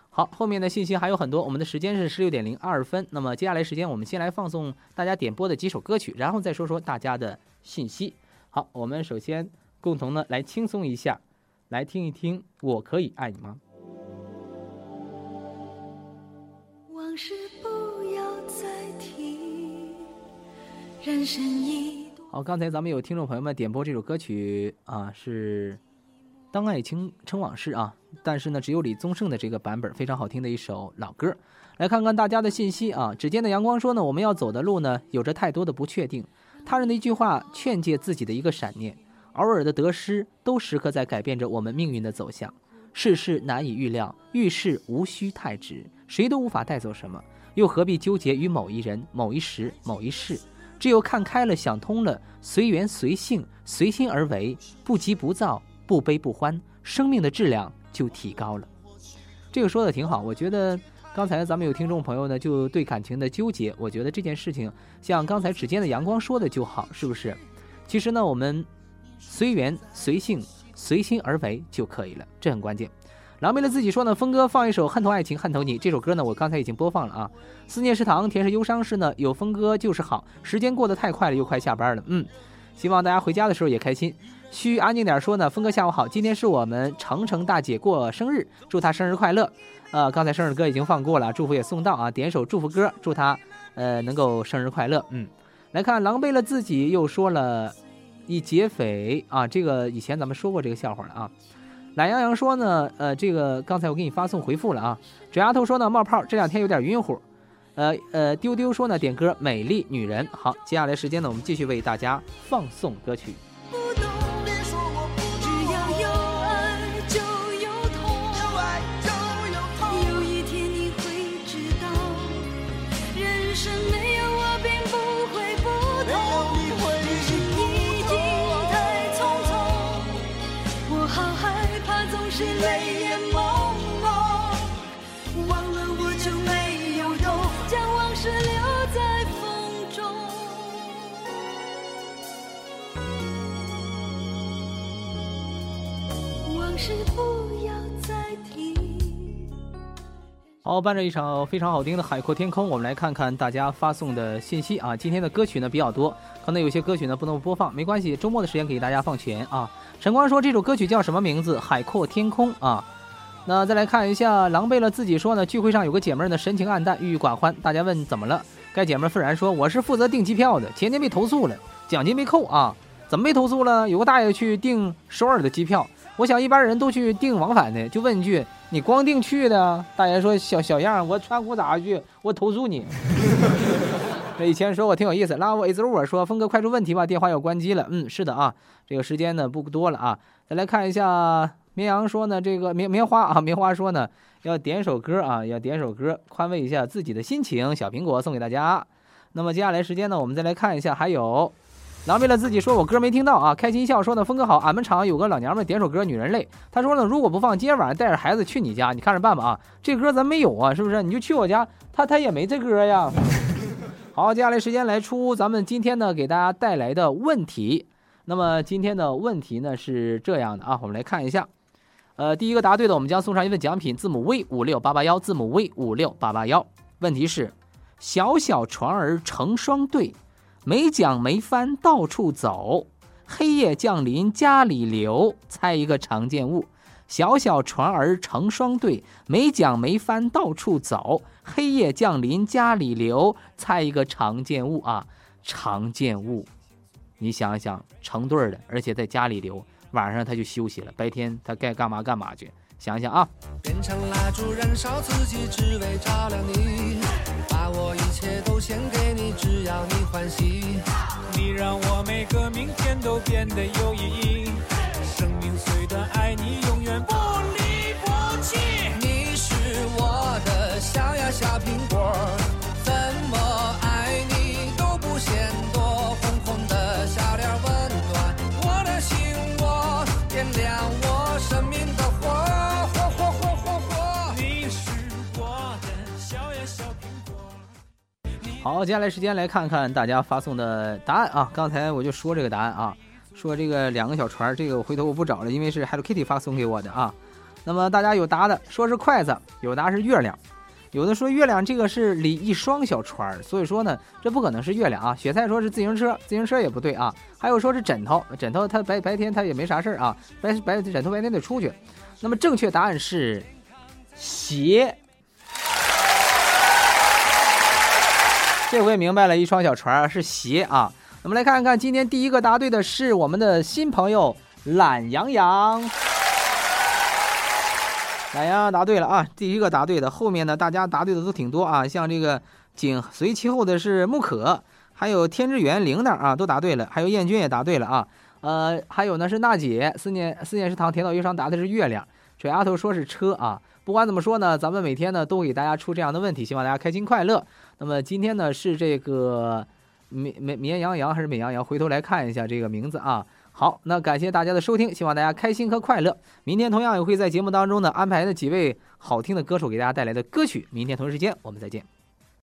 好，后面的信息还有很多。我们的时间是十六点零二分。那么接下来时间，我们先来放送大家点播的几首歌曲，然后再说说大家的信息。好，我们首先共同呢来轻松一下，来听一听《我可以爱你吗》。往事人生一好，刚才咱们有听众朋友们点播这首歌曲啊，是。当爱情成往事啊，但是呢，只有李宗盛的这个版本非常好听的一首老歌。来看看大家的信息啊。指尖的阳光说呢，我们要走的路呢，有着太多的不确定。他人的一句话劝诫自己的一个闪念，偶尔的得失都时刻在改变着我们命运的走向。世事难以预料，遇事无需太直，谁都无法带走什么，又何必纠结于某一人、某一时、某一事？只有看开了，想通了，随缘随性，随心而为，不急不躁。不悲不欢，生命的质量就提高了。这个说的挺好，我觉得刚才咱们有听众朋友呢，就对感情的纠结，我觉得这件事情像刚才指尖的阳光说的就好，是不是？其实呢，我们随缘随性随心而为就可以了，这很关键。狼狈了自己说呢，峰哥放一首《恨透爱情恨透你》这首歌呢，我刚才已经播放了啊。思念是糖，甜是忧伤是呢，有峰哥就是好。时间过得太快了，又快下班了，嗯，希望大家回家的时候也开心。需安静点说呢，峰哥下午好，今天是我们程程大姐过生日，祝她生日快乐。呃，刚才生日歌已经放过了，祝福也送到啊，点首祝福歌，祝她呃能够生日快乐。嗯，来看狼狈了自己又说了一劫匪啊，这个以前咱们说过这个笑话了啊。懒羊羊说呢，呃，这个刚才我给你发送回复了啊。这丫头说呢，冒泡这两天有点晕乎。呃呃，丢丢说呢，点歌美丽女人。好，接下来时间呢，我们继续为大家放送歌曲。是不要再提。好，伴着一首非常好听的《海阔天空》，我们来看看大家发送的信息啊。今天的歌曲呢比较多，可能有些歌曲呢不能播放，没关系，周末的时间给大家放全啊。晨光说这首歌曲叫什么名字？《海阔天空》啊。那再来看一下，狼狈了自己说呢，聚会上有个姐妹呢神情黯淡，郁郁寡欢，大家问怎么了？该姐妹愤然说：“我是负责订机票的，前天被投诉了，奖金被扣啊。怎么被投诉了？有个大爷去订首尔的机票，我想一般人都去订往返的，就问一句：你光订去的？大爷说：小小样，我穿裤衩去，我投诉你。*laughs* 这以前说我挺有意思，Love is over，说峰哥快出问题吧，电话要关机了。嗯，是的啊，这个时间呢不多了啊，再来看一下绵羊说呢，这个棉棉花啊，棉花说呢。要点首歌啊，要点首歌，宽慰一下自己的心情。小苹果送给大家。那么接下来时间呢，我们再来看一下，还有然后为了自己说我歌没听到啊。开心笑说呢，峰哥好，俺们厂有个老娘们点首歌《女人泪》，他说呢，如果不放，今天晚上带着孩子去你家，你看着办吧啊。这歌咱没有啊，是不是？你就去我家，他他也没这歌呀。*laughs* 好，接下来时间来出咱们今天呢给大家带来的问题。那么今天的问题呢是这样的啊，我们来看一下。呃，第一个答对的，我们将送上一份奖品，字母 V 五六八八幺，字母 V 五六八八幺。问题是：小小船儿成双对，没桨没帆到处走，黑夜降临家里留。猜一个常见物。小小船儿成双对，没桨没帆到处走，黑夜降临家里留。猜一个常见物啊，常见物。你想想，成对儿的，而且在家里留。晚上他就休息了，白天他该干嘛干嘛去。想想啊，成蜡烛燃烧自己，只为照亮你。把我一切都献给你，只要你欢喜。你让我每个明天都变得有意义。生命虽短，爱你永远不离不弃。你是我的小呀小苹果，好，接下来时间来看看大家发送的答案啊。刚才我就说这个答案啊，说这个两个小船，这个我回头我不找了，因为是 Hello Kitty 发送给我的啊。那么大家有答的，说是筷子，有答是月亮，有的说月亮这个是里一双小船，所以说呢，这不可能是月亮啊。雪菜说是自行车，自行车也不对啊。还有说是枕头，枕头它白白天它也没啥事儿啊，白白枕头白天得出去。那么正确答案是鞋。这回明白了，一双小船是鞋啊。我们来看看，今天第一个答对的是我们的新朋友懒羊羊。懒羊羊答对了啊，第一个答对的，后面呢大家答对的都挺多啊，像这个紧随其后的是木可，还有天之源铃铛啊，都答对了，还有燕君也答对了啊。呃，还有呢是娜姐，思念思念食堂甜枣忧伤答的是月亮，水丫头说是车啊。不管怎么说呢，咱们每天呢都给大家出这样的问题，希望大家开心快乐。那么今天呢是这个绵绵绵羊羊还是美羊羊？回头来看一下这个名字啊。好，那感谢大家的收听，希望大家开心和快乐。明天同样也会在节目当中呢安排的几位好听的歌手给大家带来的歌曲。明天同一时间我们再见。